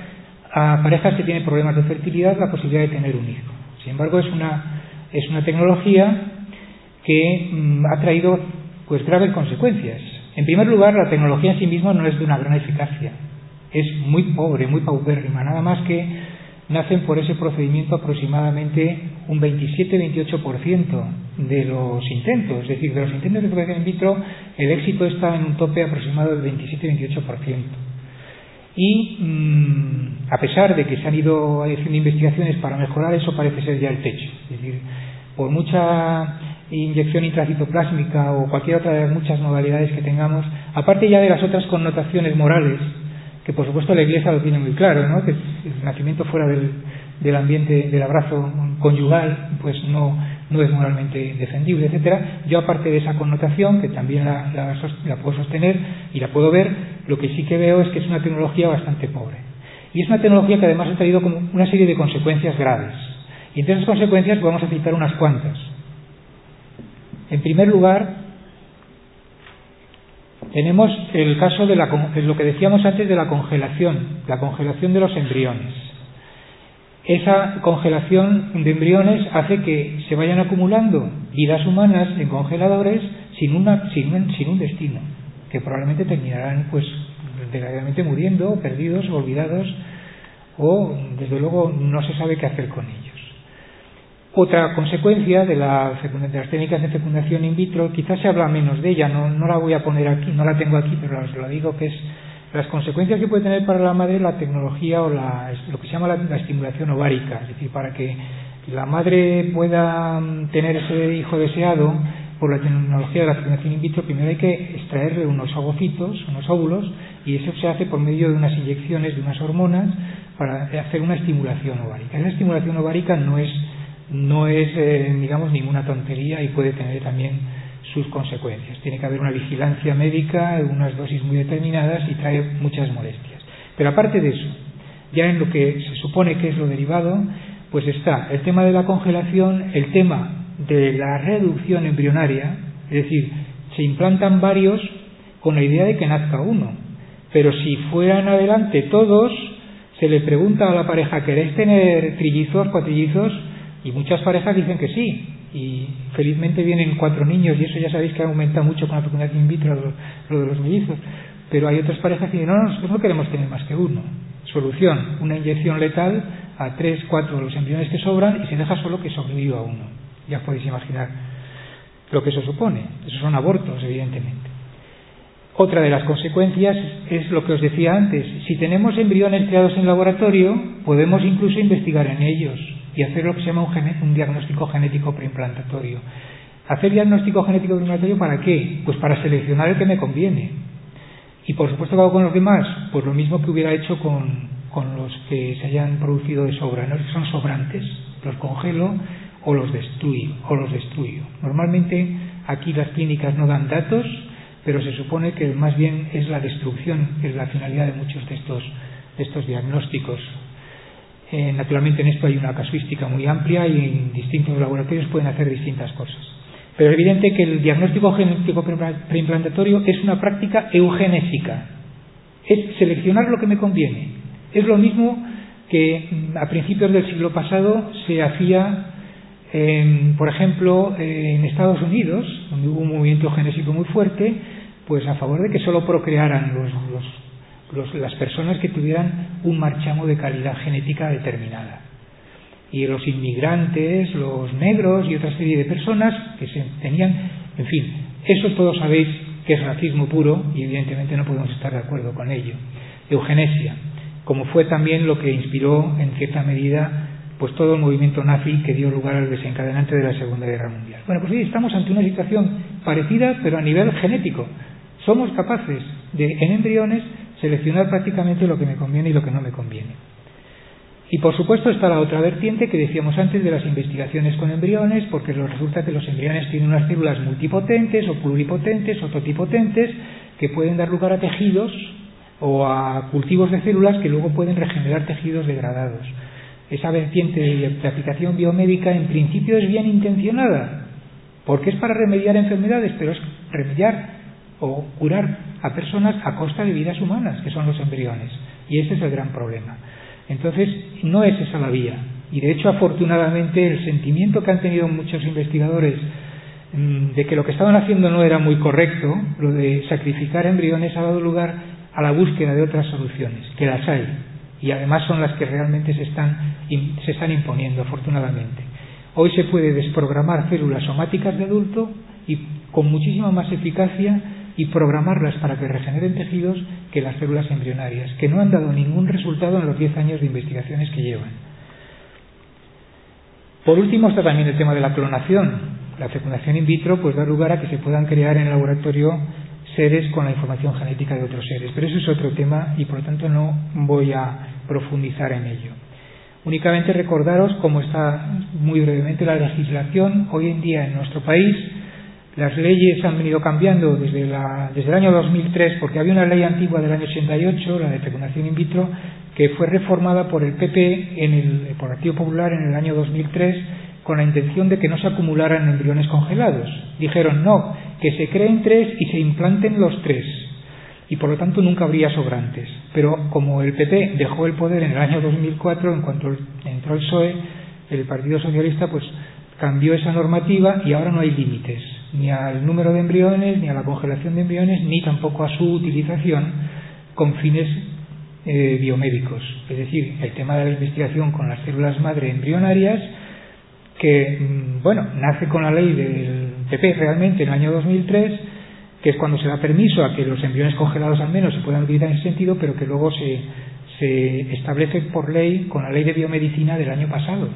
a parejas que tienen problemas de fertilidad la posibilidad de tener un hijo. Sin embargo, es una, es una tecnología que mm, ha traído pues graves consecuencias. En primer lugar, la tecnología en sí misma no es de una gran eficacia. Es muy pobre, muy paupérrima, nada más que nacen por ese procedimiento aproximadamente un 27-28% de los intentos. Es decir, de los intentos de fecundación in vitro, el éxito está en un tope aproximado del 27-28%. Y mm, a pesar de que se han ido haciendo investigaciones para mejorar eso, parece ser ya el techo. Es decir, por mucha inyección intracitoplásmica o cualquier otra de las muchas modalidades que tengamos, aparte ya de las otras connotaciones morales, que por supuesto la Iglesia lo tiene muy claro, ¿no? que el nacimiento fuera del, del ambiente del abrazo conyugal pues no, no es moralmente defendible, etcétera. Yo aparte de esa connotación, que también la, la, puedo sostener y la puedo ver, lo que sí que veo es que es una tecnología bastante pobre. Y es una tecnología que además ha traído como una serie de consecuencias graves. Y entre esas consecuencias vamos a citar unas cuantas. En primer lugar, tenemos el caso de, lo que decíamos antes de la congelación, la congelación de los embriones. Esa congelación de embriones hace que se vayan acumulando vidas humanas en congeladores sin, un, destino, que probablemente terminarán pues desgraciadamente muriendo, perdidos, olvidados, o desde luego no se sabe qué hacer con ellos. Otra consecuencia de, las técnicas de fecundación in vitro, quizás se habla menos de ella, no, la voy a poner aquí, no la tengo aquí, pero os lo digo que es las consecuencias que puede tener para la madre la tecnología o lo que se llama la, estimulación ovárica, es decir, para que la madre pueda mm, tener ese hijo deseado por la tecnología de la fecundación in vitro, primero hay que extraerle unos ovocitos, unos óvulos, y eso se hace por medio de unas inyecciones de unas hormonas para hacer una estimulación ovárica. Esa estimulación ovárica no es no es, eh, digamos, ninguna tontería y puede tener también sus consecuencias. Tiene que haber una vigilancia médica, unas dosis muy determinadas y trae muchas molestias. Pero aparte de eso, ya en lo que se supone que es lo derivado, pues está el tema de la congelación, el tema de la reducción embrionaria, es decir, se implantan varios con la idea de que nazca uno. Pero si fueran adelante todos, se le pregunta a la pareja, ¿queréis tener trillizos, cuatrillizos? Y muchas parejas dicen que sí, y felizmente vienen cuatro niños, y eso ya sabéis que ha aumentado mucho con la fecundación in vitro lo, de los mellizos. Pero hay otras parejas que dicen, no, nosotros no queremos tener más que uno. Solución, una inyección letal a tres, cuatro de los embriones que sobran y se deja solo que sobreviva uno. Ya podéis imaginar lo que eso supone. Esos son abortos, evidentemente. Otra de las consecuencias es lo que os decía antes. Si tenemos embriones creados en laboratorio, podemos incluso investigar en ellos y hacer lo que se llama un, diagnóstico genético preimplantatorio. ¿Hacer diagnóstico genético preimplantatorio para qué? Pues para seleccionar el que me conviene. Y por supuesto, ¿qué hago con los demás? Pues lo mismo que hubiera hecho con, los que se hayan producido de sobra, ¿no? son sobrantes, los congelo o los destruyo, o los destruyo. Normalmente aquí las clínicas no dan datos, pero se supone que más bien es la destrucción, que es la finalidad de muchos de estos, de estos diagnósticos eh, naturalmente en esto hay una casuística muy amplia y en distintos laboratorios pueden hacer distintas cosas. Pero es evidente que el diagnóstico genético preimplantatorio es una práctica eugenésica. Es seleccionar lo que me conviene. Es lo mismo que mm, a principios del siglo pasado se hacía, por ejemplo, en Estados Unidos, donde hubo un movimiento genético muy fuerte, pues a favor de que solo procrearan los las personas que tuvieran un marchamo de calidad genética determinada. Y los inmigrantes, los negros y otra serie de personas que se tenían, en fin, eso todos sabéis que es racismo puro y evidentemente no podemos estar de acuerdo con ello. Eugenesia, como fue también lo que inspiró en cierta medida pues todo el movimiento nazi que dio lugar al desencadenante de la Segunda Guerra Mundial. Bueno, pues sí, estamos ante una situación parecida, pero a nivel genético. Somos capaces de, en embriones, seleccionar prácticamente lo que me conviene y lo que no me conviene. Y por supuesto está la otra vertiente que decíamos antes de las investigaciones con embriones, porque resulta que los embriones tienen unas células multipotentes o pluripotentes o totipotentes que pueden dar lugar a tejidos o a cultivos de células que luego pueden regenerar tejidos degradados. Esa vertiente de aplicación biomédica en principio es bien intencionada, porque es para remediar enfermedades, pero es remediar o curar a personas a costa de vidas humanas, que son los embriones. Y ese es el gran problema. Entonces, no es esa la vía. Y de hecho, afortunadamente, el sentimiento que han tenido muchos investigadores mm, de que lo que estaban haciendo no era muy correcto, lo de sacrificar embriones, ha dado lugar a la búsqueda de otras soluciones, que las hay. Y además son las que realmente se están, se están imponiendo, afortunadamente. Hoy se puede desprogramar células somáticas de adulto y con muchísima más eficacia y programarlas para que regeneren tejidos que las células embrionarias, que no han dado ningún resultado en los 10 años de investigaciones que llevan. Por último está también el tema de la clonación. La fecundación in vitro pues da lugar a que se puedan crear en el laboratorio seres con la información genética de otros seres, pero eso es otro tema y por lo tanto no voy a profundizar en ello. Únicamente recordaros cómo está muy brevemente la legislación hoy en día en nuestro país las leyes han venido cambiando desde, el año 2003 porque había una ley antigua del año 88, la de fecundación in vitro, que fue reformada por el PP, en el, por el Partido Popular, en el año 2003 con la intención de que no se acumularan embriones congelados. Dijeron no, que se creen tres y se implanten los tres. Y por lo tanto nunca habría sobrantes. Pero como el PP dejó el poder en el año 2004, en cuanto entró el PSOE, el Partido Socialista pues cambió esa normativa y ahora no hay límites ni al número de embriones, ni a la congelación de embriones, ni tampoco a su utilización con fines eh, biomédicos. Es decir, el tema de la investigación con las células madre embrionarias, que, mm, bueno, nace con la ley del PP realmente en el año 2003, que es cuando se da permiso a que los embriones congelados al menos se puedan utilizar en ese sentido, pero que luego se, se establece por ley con la ley de biomedicina del año pasado,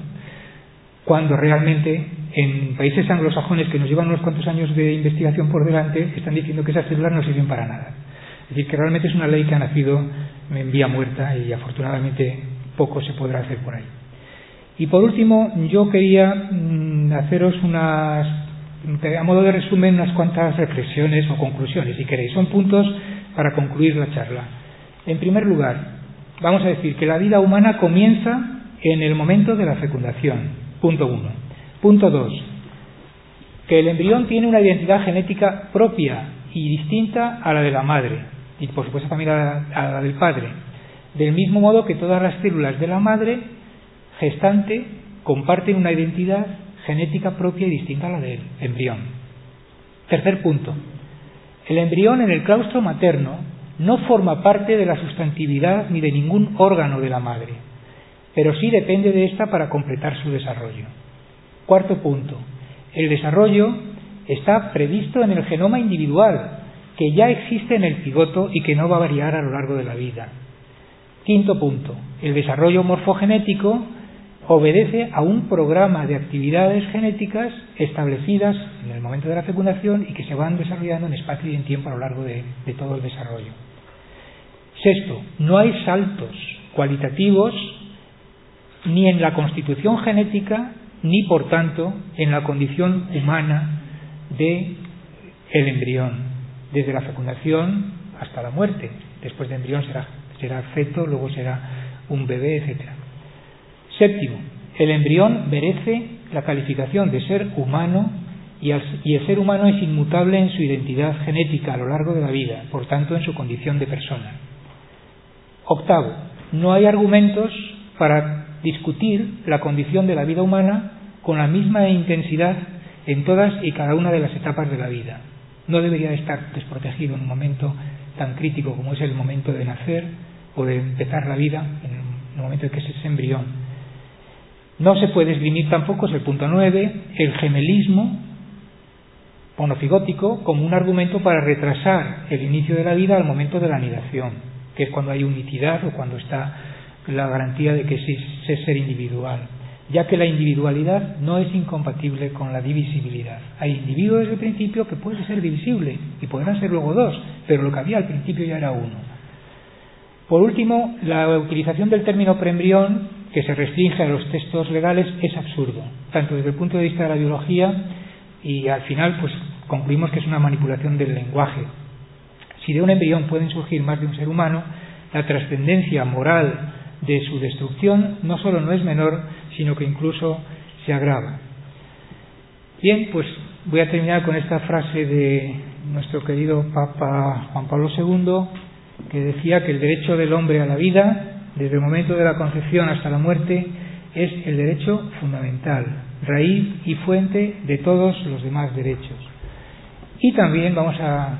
cuando realmente en países anglosajones que nos llevan unos cuantos años de investigación por delante, están diciendo que esas células no sirven para nada. Es decir, que realmente es una ley que ha nacido en vía muerta y afortunadamente poco se podrá hacer por ahí. Y por último, yo quería mm, haceros unas, a modo de resumen, unas cuantas reflexiones o conclusiones, si queréis. Son puntos para concluir la charla. En primer lugar, vamos a decir que la vida humana comienza en el momento de la fecundación. Punto uno. Punto 2. Que el embrión tiene una identidad genética propia y distinta a la de la madre y por supuesto también a la, del padre. Del mismo modo que todas las células de la madre gestante comparten una identidad genética propia y distinta a la del embrión. Tercer punto. El embrión en el claustro materno no forma parte de la sustantividad ni de ningún órgano de la madre, pero sí depende de ésta para completar su desarrollo. Cuarto punto. El desarrollo está previsto en el genoma individual, que ya existe en el cigoto y que no va a variar a lo largo de la vida. Quinto punto. El desarrollo morfogenético obedece a un programa de actividades genéticas establecidas en el momento de la fecundación y que se van desarrollando en espacio y en tiempo a lo largo de, de todo el desarrollo. Sexto, no hay saltos cualitativos ni en la constitución genética ni por tanto en la condición humana de el embrión, desde la fecundación hasta la muerte. Después de embrión será, será feto, luego será un bebé, etc. Séptimo, el embrión merece la calificación de ser humano y el ser humano es inmutable en su identidad genética a lo largo de la vida, por tanto en su condición de persona. Octavo, no hay argumentos para discutir la condición de la vida humana con la misma intensidad en todas y cada una de las etapas de la vida. No debería estar desprotegido en un momento tan crítico como es el momento de nacer o de empezar la vida, en el momento en que es embrión. No se puede esgrimir tampoco, es el punto 9, el gemelismo monofigótico como un argumento para retrasar el inicio de la vida al momento de la anidación. que es cuando hay unidad o cuando está la garantía de que es ser individual, ya que la individualidad no es incompatible con la divisibilidad. Hay individuos desde el principio que pueden ser divisibles y podrán ser luego dos, pero lo que había al principio ya era uno. Por último, la utilización del término preembrión, que se restringe a los textos legales, es absurdo, tanto desde el punto de vista de la biología y al final pues concluimos que es una manipulación del lenguaje. Si de un embrión pueden surgir más de un ser humano, la trascendencia moral de su destrucción no solo no es menor, sino que incluso se agrava. Bien, pues voy a terminar con esta frase de nuestro querido Papa Juan Pablo II, que decía que el derecho del hombre a la vida, desde el momento de la concepción hasta la muerte, es el derecho fundamental, raíz y fuente de todos los demás derechos. Y también vamos a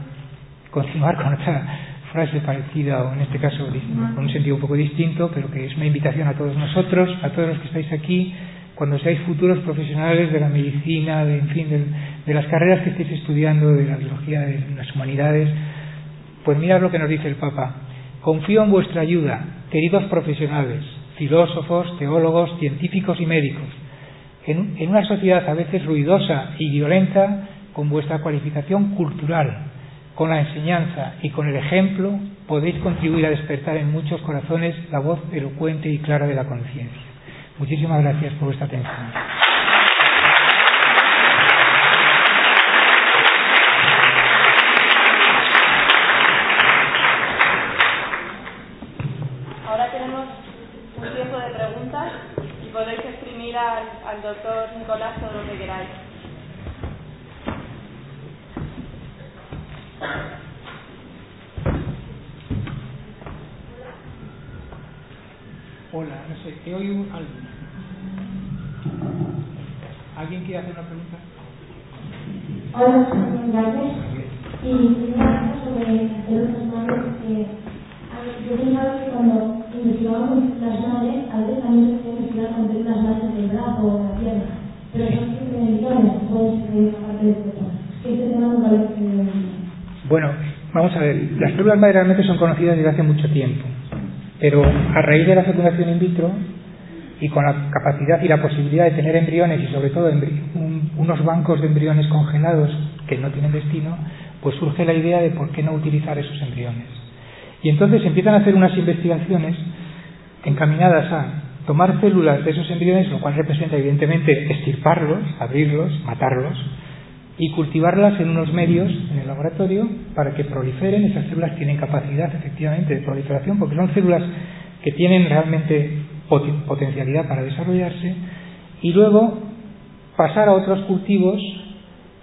continuar con otra frase parecida, o en este caso con un sentido un poco distinto, pero que es una invitación a todos nosotros, a todos los que estáis aquí, cuando seáis futuros profesionales de la medicina, de, en fin, de, las carreras que estéis estudiando, de la biología, de las humanidades, pues mirad lo que nos dice el Papa. Confío en vuestra ayuda, queridos profesionales, filósofos, teólogos, científicos y médicos. En una sociedad a veces ruidosa y violenta, con vuestra cualificación cultural, con la enseñanza y con el ejemplo, podéis contribuir a despertar en muchos corazones la voz elocuente y clara de la conciencia. Muchísimas gracias por vuestra atención. al, doctor Nicolás todo lo que queráis. Hola, no sé, he oído algo. ¿Alguien quiere hacer una pregunta? Hola, soy gracias. Y quería sobre los madres que yo pensaba que cuando investigamos las madres, a veces también se puede investigar con las madres del brazo o la pierna, pero son siempre millones, puede ser una parte del cuerpo. Este tema nunca lo Bueno, vamos a ver, las células madre realmente son conocidas desde hace mucho tiempo, pero a raíz de la fecundación in vitro y con la capacidad y la posibilidad de tener embriones y sobre todo un, unos bancos de embriones congelados que no tienen destino, pues surge la idea de por qué no utilizar esos embriones. Y entonces empiezan a hacer unas investigaciones encaminadas a tomar células de esos embriones, lo cual representa evidentemente estirparlos, abrirlos, matarlos, y cultivarlas en unos medios en el laboratorio para que proliferen. Esas células tienen capacidad efectivamente de proliferación porque son células que tienen realmente potencialidad para desarrollarse y luego pasar a otros cultivos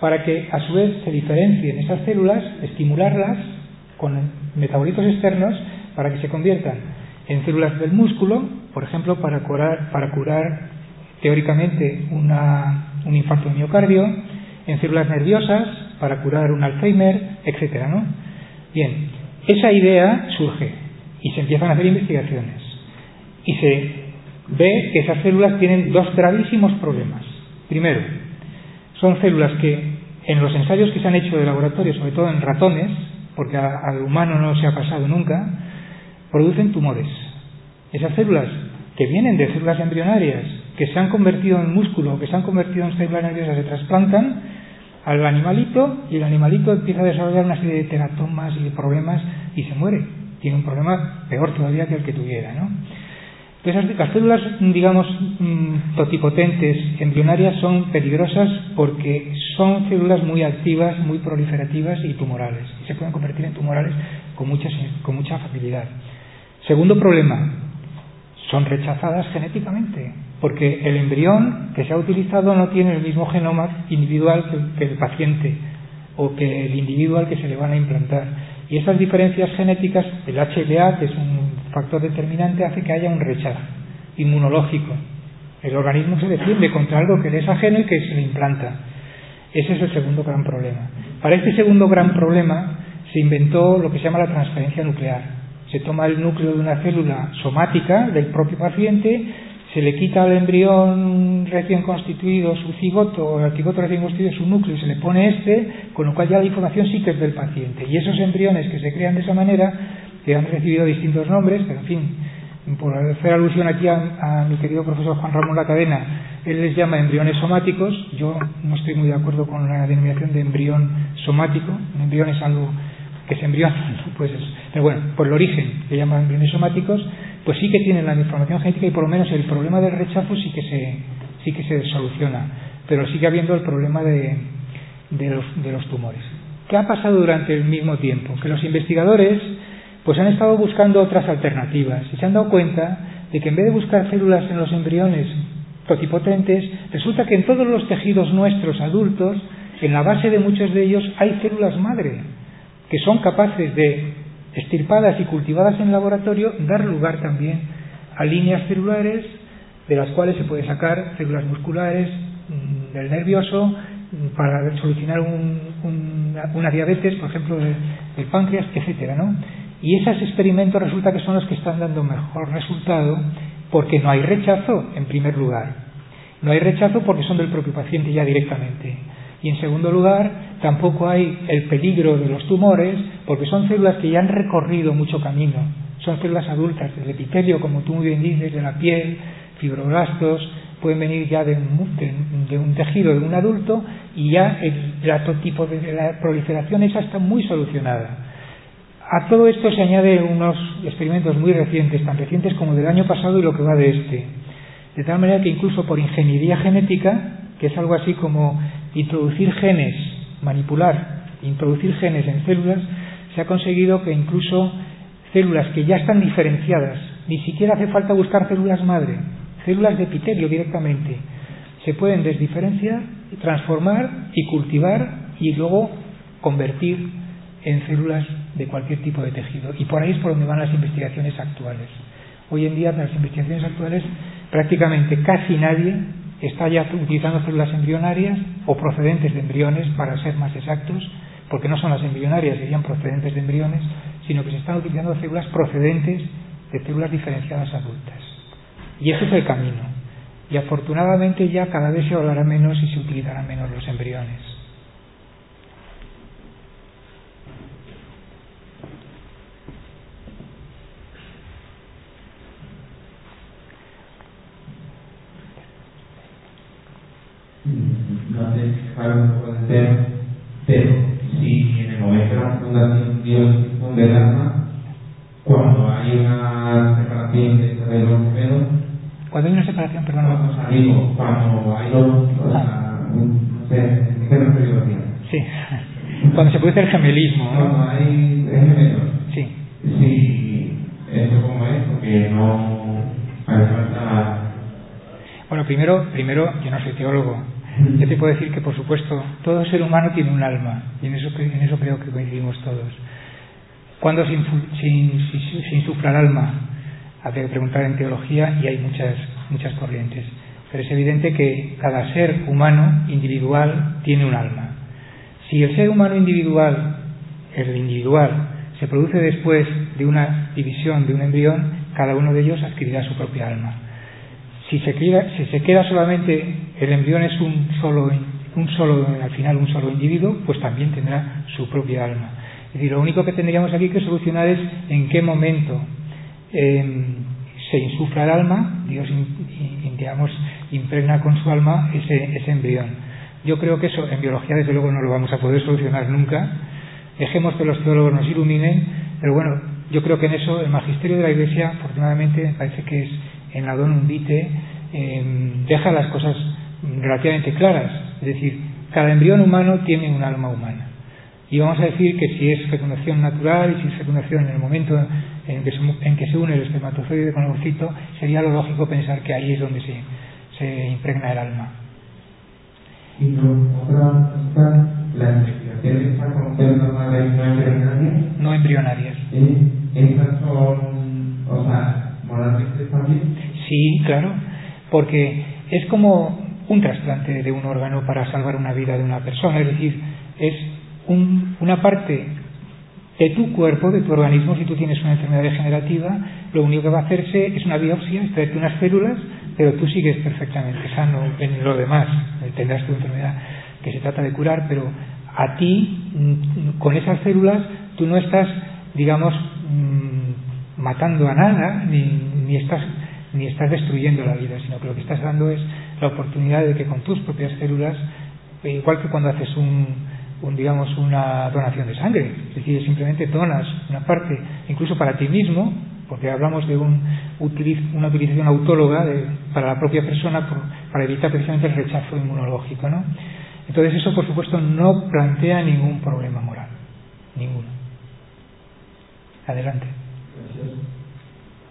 para que a su vez se diferencien esas células, estimularlas con metabolitos externos para que se conviertan en células del músculo, por ejemplo, para curar, para curar teóricamente una, un infarto de miocardio, en células nerviosas para curar un Alzheimer, etcétera, ¿no? Bien, esa idea surge y se empiezan a hacer investigaciones y se ve que esas células tienen dos gravísimos problemas. Primero, son células que en los ensayos que se han hecho de laboratorio, sobre todo en ratones, porque al humano no se ha pasado nunca, producen tumores. Esas células que vienen de células embrionarias, que se han convertido en músculo, que se han convertido en células nerviosas, se trasplantan al animalito y el animalito empieza a desarrollar una serie de teratomas y problemas y se muere. Tiene un problema peor todavía que el que tuviera, ¿no? Entonces, las células, digamos, mm, totipotentes embrionarias son peligrosas porque son células muy activas, muy proliferativas y tumorales. Y se pueden convertir en tumorales con mucha, con mucha facilidad. Segundo problema, son rechazadas genéticamente, porque el embrión que se ha utilizado no tiene el mismo genoma individual que, el paciente o que el individuo al que se le van a implantar. Y esas diferencias genéticas, el HLA, que es un factor determinante hace que haya un rechazo inmunológico. El organismo se defiende contra algo que le es ajeno y que se le implanta. Ese es el segundo gran problema. Para este segundo gran problema se inventó lo que se llama la transferencia nuclear. Se toma el núcleo de una célula somática del propio paciente, se le quita al embrión recién constituido su cigoto o el cigoto recién constituido su núcleo y se le pone este, con lo cual ya la información sí que es del paciente. Y esos embriones que se crean de esa manera que han recibido distintos nombres, pero en fin, por hacer alusión aquí a, mi querido profesor Juan Ramón La Cadena, él les llama embriones somáticos. Yo no estoy muy de acuerdo con la denominación de embrión somático. Un embrión es algo que se embriona, pues pero bueno, por el origen que llaman embriones somáticos, pues sí que tienen la información genética y por lo menos el problema del rechazo sí que se, sí que se soluciona, pero sigue habiendo el problema de, los, de los tumores. ¿Qué ha pasado durante el mismo tiempo? Que los investigadores pues han estado buscando otras alternativas y se han dado cuenta de que en vez de buscar células en los embriones totipotentes, resulta que en todos los tejidos nuestros adultos, en la base de muchos de ellos hay células madre, que son capaces de, estirpadas y cultivadas en laboratorio, dar lugar también a líneas celulares de las cuales se puede sacar células musculares mm, del nervioso mm, para solucionar una diabetes, por ejemplo, del, páncreas, etcétera, ¿no? Y esos experimentos resulta que son los que están dando mejor resultado porque no hay rechazo en primer lugar. No hay rechazo porque son del propio paciente ya directamente. Y en segundo lugar, tampoco hay el peligro de los tumores porque son células que ya han recorrido mucho camino. Son células adultas del epitelio, como tú muy bien dices, de la piel, fibroblastos, pueden venir ya de un, tejido de un adulto y ya el, el tipo de la proliferación esa está muy solucionada. A todo esto se añade unos experimentos muy recientes, tan recientes como del año pasado y lo que va de este. De tal manera que incluso por ingeniería genética, que es algo así como introducir genes, manipular, introducir genes en células, se ha conseguido que incluso células que ya están diferenciadas, ni siquiera hace falta buscar células madre, células de epitelio directamente, se pueden desdiferenciar, transformar y cultivar y luego convertir en células de cualquier tipo de tejido. Y por ahí es por donde van las investigaciones actuales. Hoy en día, las investigaciones actuales, prácticamente casi nadie está ya utilizando células embrionarias o procedentes de embriones, para ser más exactos, porque no son las embrionarias, serían procedentes de embriones, sino que se están utilizando células procedentes de células diferenciadas adultas. Y ese es el camino. Y afortunadamente ya cada vez se hablará menos y se utilizarán menos los embriones. No sé un poco de tema, pero si en el momento de la fundación Dios funde el alma, cuando hay una separación de los gemelos, cuando hay una separación, perdón, cuando salimos, cuando hay dos, o sea, no sé, ¿qué referido Sí, cuando se produce el gemelismo. ¿no? Cuando hay gemelos. Sí. Sí, eso como es, porque no hace falta. Bueno, primero, primero, yo no soy teólogo, yo te puedo decir que, por supuesto, todo ser humano tiene un alma, y en eso, en eso creo que coincidimos todos. ¿Cuándo se, insufla el alma? Habría que preguntar en teología y hay muchas, muchas corrientes. Pero es evidente que cada ser humano individual tiene un alma. Si el ser humano individual, el individual, se produce después de una división de un embrión, cada uno de ellos adquirirá su propia alma. Si se queda, si se queda solamente el embrión es un solo, un solo, al final un solo individuo, pues también tendrá su propia alma. Es decir, lo único que tendríamos aquí que solucionar es en qué momento em, se insufla el alma, Dios digamos, impregna con su alma ese, ese embrión. Yo creo que eso en biología desde luego no lo vamos a poder solucionar nunca. Dejemos que los teólogos nos iluminen, pero bueno, yo creo que en eso el magisterio de la Iglesia, afortunadamente, me parece que es en la Don Vitae em, deja las cosas relativamente claras. Es decir, cada embrión humano tiene un alma humana. Y vamos a decir que si es fecundación natural y si es fecundación en el momento en que se, en que se une el espermatozoide con el ovocito, sería lo lógico pensar que ahí es donde se, se impregna el alma. ¿Y no, las investigaciones no embrionarias? No embrionarias. ¿Sí? ¿Estas son, o sea, Sí, claro, porque es como un trasplante de un órgano para salvar una vida de una persona, es decir, es una parte de tu cuerpo, de tu organismo, si tú tienes una enfermedad degenerativa, lo único que va a hacerse es una biopsia, extraerte unas células, pero tú sigues perfectamente sano en lo demás, tendrás tu enfermedad que se trata de curar, pero a ti, mm, con esas células, tú no estás, digamos, mm, matando a nada, ni, ni, estás, ni estás destruyendo la vida, sino que lo que estás dando es la oportunidad de que con tus propias células, eh, igual que cuando haces un, un, digamos, una donación de sangre, es decir, simplemente donas una parte, incluso para ti mismo, porque hablamos de un, una utilización autóloga de, para la propia persona para evitar precisamente el rechazo inmunológico. ¿no? Entonces eso, por supuesto, no plantea ningún problema moral, ninguno. Adelante.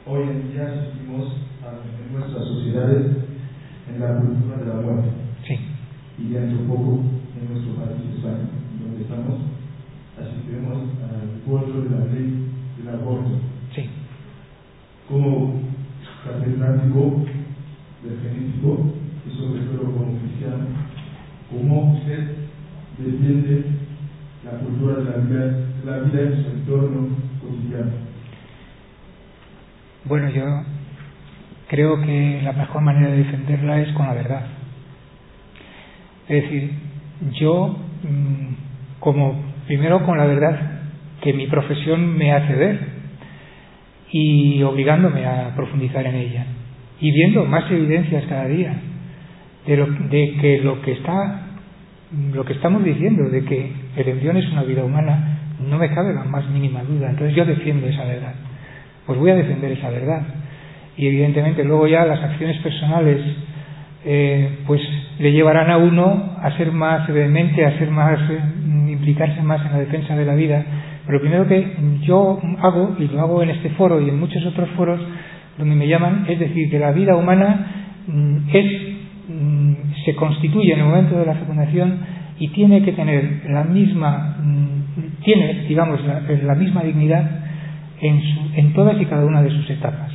Hoy en día asistimos en nuestras sociedades en la cultura de la muerte. Sí. Y dentro poco en nuestro país, España, donde estamos, asistiremos al pueblo de la ley del aborto. Sí. Como catedrático del genético y sobre todo como cristiano, ¿cómo usted defiende la cultura de la vida, la vida en su entorno cotidiano? Bueno, yo creo que la mejor manera de defenderla es con la verdad. Es decir, yo, mm, como primero con la verdad que mi profesión me hace ver y obligándome a profundizar en ella y viendo más evidencias cada día de, lo, que lo que está lo que estamos diciendo de que el embrión es una vida humana no me cabe la más mínima duda entonces yo defiendo esa verdad pues voy a defender esa verdad. Y evidentemente luego ya las acciones personales eh, pues le llevarán a uno a ser más vehemente a ser más eh, implicarse más en la defensa de la vida. Pero lo primero que yo hago y lo hago en este foro y en muchos otros foros donde me llaman es decir que la vida humana mm, es mm, se constituye en el momento de la fecundación y tiene que tener la misma mm, tiene digamos la, la misma dignidad en, su, en todas y cada una de sus etapas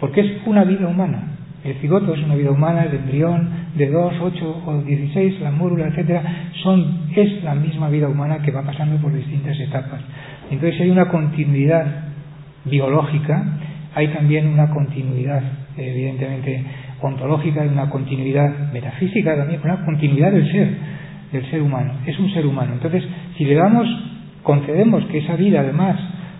porque es una vida humana. El cigoto es una vida humana, el embrión de 2, 8 o 16, la mórula, etcétera, son, es la misma vida humana que va pasando por distintas etapas. Entonces hay una continuidad biológica, hay también una continuidad, evidentemente, ontológica, y una continuidad metafísica también, una continuidad del ser, del ser humano. Es un ser humano. Entonces, si le damos, concedemos que esa vida además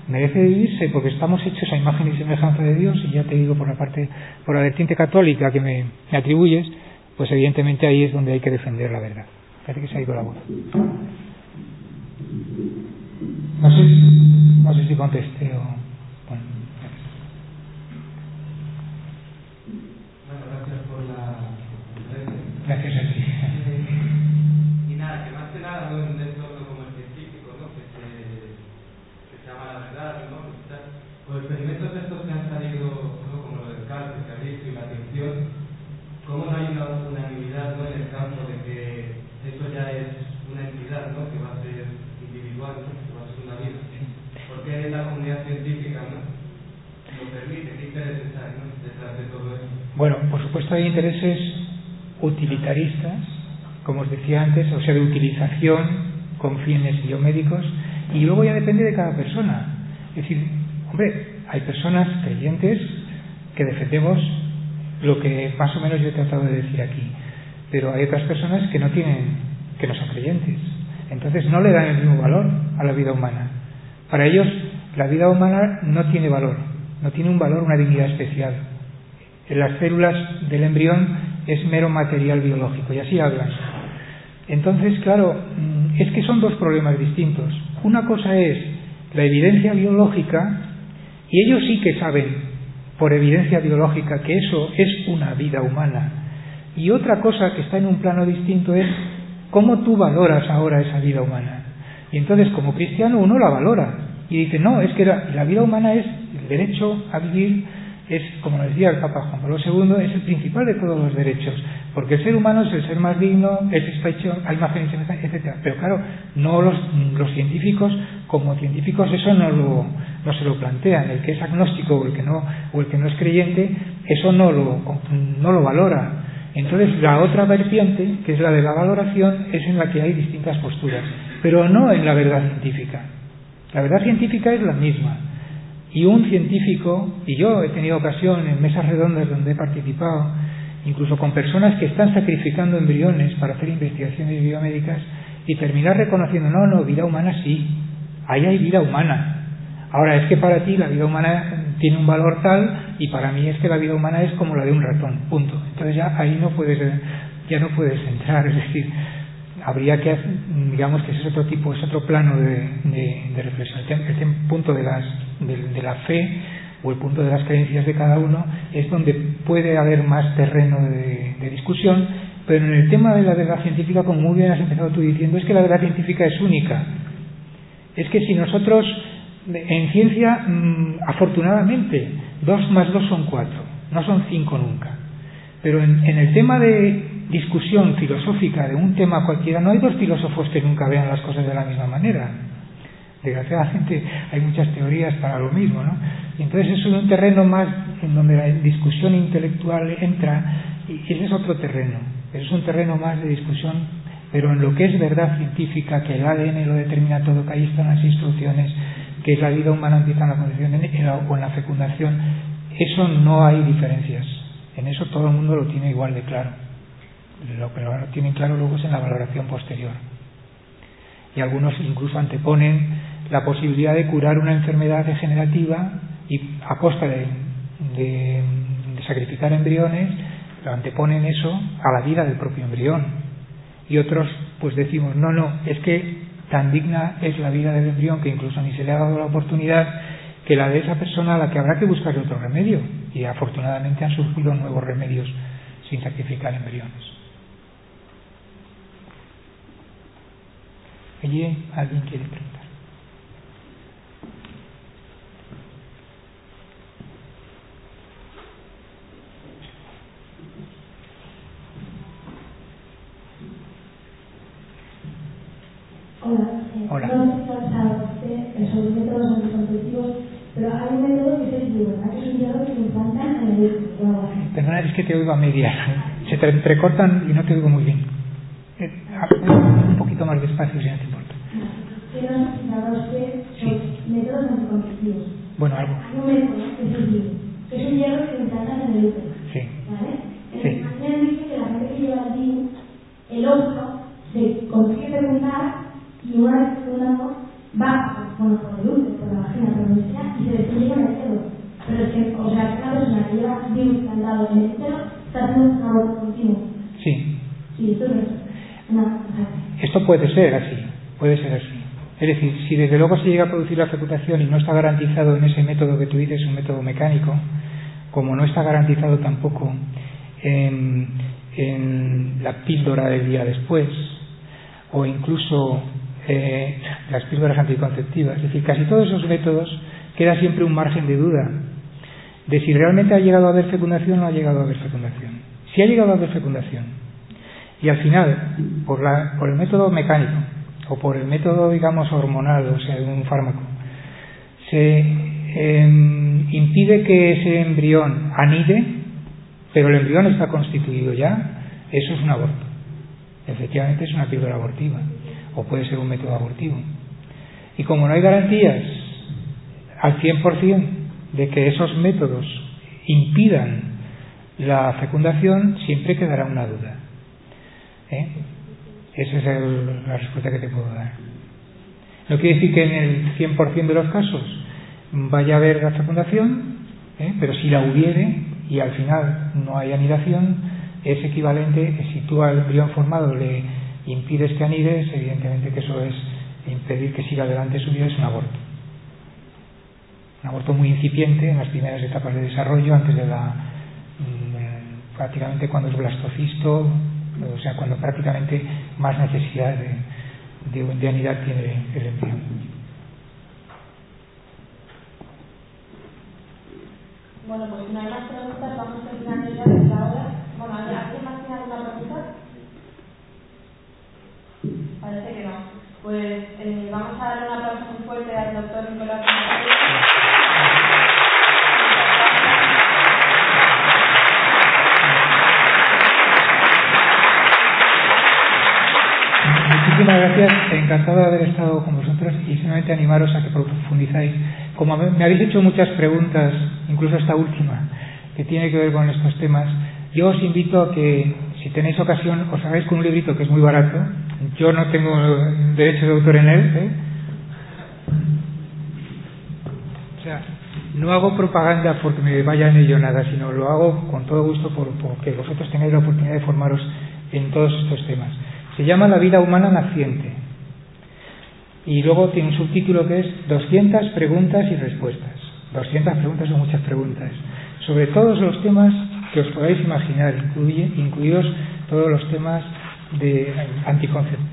merece vivirse porque estamos hechos a imagen y semejanza de Dios y ya te digo por la parte por la vertiente católica que me, atribuyes pues evidentemente ahí es donde hay que defender la verdad. Parece que se ha ido la voz. No sé no sé si contesté o bueno gracias. Gracias a ti y nada que más que nada no Los experimentos estos que han salido, como lo del cáncer que ha y la atención, ¿cómo no hay una unanimidad ¿no? en el campo de que esto ya es una entidad ¿no? que va a ser individual, ¿no? que va a ser una vida? ¿Por qué la comunidad científica ¿no? lo permite? ¿Qué intereses hay detrás de todo esto? Bueno, por supuesto hay intereses utilitaristas, como os decía antes, o sea, de utilización con fines biomédicos, y luego ya depende de cada persona. Es decir, Hombre, hay personas creyentes que defendemos lo que más o menos yo he tratado de decir aquí, pero hay otras personas que no tienen, que no son creyentes. Entonces no le dan el mismo valor a la vida humana. Para ellos la vida humana no tiene valor, no tiene un valor, una dignidad especial. En las células del embrión es mero material biológico y así hablan. Entonces, claro, mm, es que son dos problemas distintos. Una cosa es la evidencia biológica y ellos sí que saben, por evidencia biológica, que eso es una vida humana. Y otra cosa que está en un plano distinto es cómo tú valoras ahora esa vida humana. Y entonces, como cristiano, uno la valora. Y dice, no, es que la, vida humana es el derecho a vivir, es, como decía el Papa Juan Pablo II, es el principal de todos los derechos. Porque el ser humano es el ser más digno, es hecho a imagen y semejanza, etc. Pero claro, no los, los científicos, como científicos, eso no lo, no se lo plantean. El que es agnóstico o el que no, o el que no es creyente, eso no lo, no lo valora. Entonces, la otra vertiente, que es la de la valoración, es en la que hay distintas posturas, pero no en la verdad científica. La verdad científica es la misma. Y un científico, y yo he tenido ocasión en mesas redondas donde he participado, incluso con personas que están sacrificando embriones para hacer investigaciones biomédicas, y terminar reconociendo, no, no, vida humana sí, ahí hay vida humana, Ahora, es que para ti la vida humana tiene un valor tal y para mí es que la vida humana es como la de un ratón, punto. Entonces ya ahí no puedes, ya no puedes entrar, es decir, habría que, digamos que ese es otro tipo, es otro plano de, de, reflexión. Este punto de, las, de, la fe o el punto de las creencias de cada uno es donde puede haber más terreno de, discusión, pero en el tema de la verdad científica, como muy bien has empezado tú diciendo, es que la verdad científica es única. Es que si nosotros, en ciencia, mm, afortunadamente, dos más dos son cuatro, no son cinco nunca. Pero en el tema de discusión filosófica de un tema cualquiera, no hay dos filósofos que nunca vean las cosas de la misma manera. Desgraciadamente hay muchas teorías para lo mismo, ¿no? Y entonces es un terreno más en donde la discusión intelectual entra y ese es otro terreno. es un terreno más de discusión, pero en lo que es verdad científica, que el ADN lo determina todo, que ahí están las instrucciones, que la vida humana empieza en la concepción o en la fecundación, eso no hay diferencias. En eso todo el mundo lo tiene igual de claro. Lo que no tienen claro luego es en la valoración posterior. Y algunos incluso anteponen la posibilidad de curar una enfermedad degenerativa y a costa de, sacrificar embriones, lo anteponen eso a la vida del propio embrión. Y otros pues decimos, no, no, es que tan digna es la vida del embrión que incluso ni se le ha dado la oportunidad que la de esa persona a la que habrá que buscar otro remedio. Y afortunadamente han surgido nuevos remedios sin sacrificar embriones. Allí alguien quiere preguntar. Hola, eh, Hola. no sé si usted sobre métodos anticonceptivos, pero hay un método que es el ¿verdad? Que es un hierro que se implanta en el Perdona, es que te oigo a medias. Se te entrecortan y no te oigo muy bien. Poquito más despacio si no te importa. ¿Qué nos explicaba usted sobre métodos anticonceptivos? Bueno, algo. Hay un método que es un hierro que se implantan en el útero. Sí. ¿Vale? Sí. el dice que la gente que lleva el DIU, el óvulo se consigue preguntar y una vez que uno va bueno, por el útero, por la vagina, por donde sea, y se destruye con el dedo. Pero es que, o sea, una persona que lleva DIU implantado en el útero está haciendo un aborto continuo. Sí. Sí, esto es eso. Esto puede ser así, puede ser así. Es decir, si desde luego se llega a producir la fecundación y no está garantizado en ese método que tú dices, un método mecánico, como no está garantizado tampoco en, la píldora del día después, o incluso eh, las píldoras anticonceptivas, es decir, casi todos esos métodos queda siempre un margen de duda de si realmente ha llegado a haber fecundación o no ha llegado a haber fecundación. Si ha llegado a haber fecundación y al final, por, la, por el método mecánico o por el método, digamos, hormonal, o sea, de un fármaco, se em, impide que ese embrión anide, pero el embrión está constituido ya, eso es un aborto. Efectivamente es una píldora abortiva, o puede ser un método abortivo. Y como no hay garantías al 100% de que esos métodos impidan la fecundación, siempre quedará una duda. ¿Eh? Esa es la respuesta que te puedo dar. No quiere decir que en el 100% de los casos vaya a haber la fecundación, ¿eh? pero si la hubiere y al final no hay anidación, es equivalente, si tú al embrión formado le impides que anides, evidentemente que eso es impedir que siga adelante su vida, es un aborto. Un aborto muy incipiente en las primeras etapas de desarrollo, antes de la. Mm, prácticamente cuando es blastocisto, o sea, cuando prácticamente más necesidad de, de, anidad tiene el embrión. Bueno, pues no hay más preguntas, vamos a terminar ya desde ahora. Bueno, ¿alguien más tiene alguna pregunta? Parece que no. Pues eh, vamos a dar un aplauso muy fuerte al doctor Nicolás. Muchísimas gracias, encantado de haber estado con vosotros y simplemente animaros a que profundizáis. Como me habéis hecho muchas preguntas, incluso esta última, que tiene que ver con estos temas, yo os invito a que, si tenéis ocasión, os hagáis con un librito que es muy barato. Yo no tengo derecho de autor en él, ¿eh? no hago propaganda porque me vaya en ello nada, sino lo hago con todo gusto por, porque vosotros tengáis la oportunidad de formaros en todos estos temas. Se llama La vida humana naciente. Y luego tiene un subtítulo que es 200 preguntas y respuestas. 200 preguntas son muchas preguntas. Sobre todos los temas que os podáis imaginar, incluidos todos los temas de,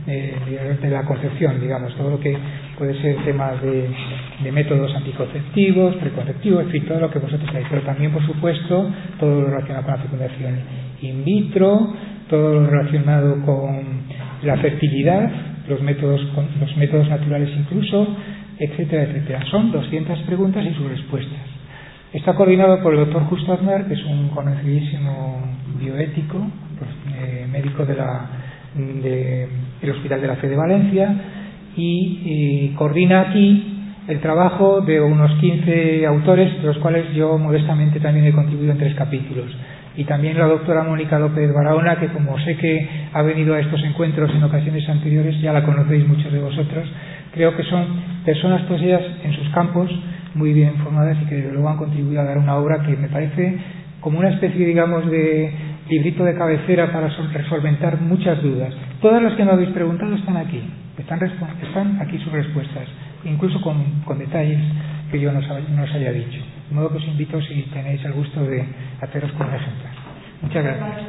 de, la concepción, digamos, todo lo que puede ser temas de, métodos anticonceptivos, preconceptivos, en fin, todo lo que vosotros sabéis, pero también, por supuesto, todo lo relacionado con la fecundación in vitro, todo lo relacionado con la fertilidad, los métodos, los métodos naturales incluso, etcétera, etcétera. Son 200 preguntas y sus respuestas. Está coordinado por el doctor Justo Aznar, que es un conocidísimo bioético, pues, eh, médico del Hospital de la Fe de Valencia, y, coordina aquí el trabajo de unos 15 autores, de los cuales yo modestamente también he contribuido en tres capítulos. Y también la doctora Mónica López Barahona, que como sé que ha venido a estos encuentros en ocasiones anteriores, ya la conocéis muchos de vosotros, creo que son personas todas ellas en sus campos muy bien formadas y que luego han contribuido a dar una obra que me parece como una especie, digamos, de librito de cabecera para resolventar muchas dudas. Todas las que me habéis preguntado están aquí, están, están aquí sus respuestas, incluso con, con detalles que yo no os haya dicho. De modo que os invito si tenéis el gusto de haceros con un. Muchas gracias.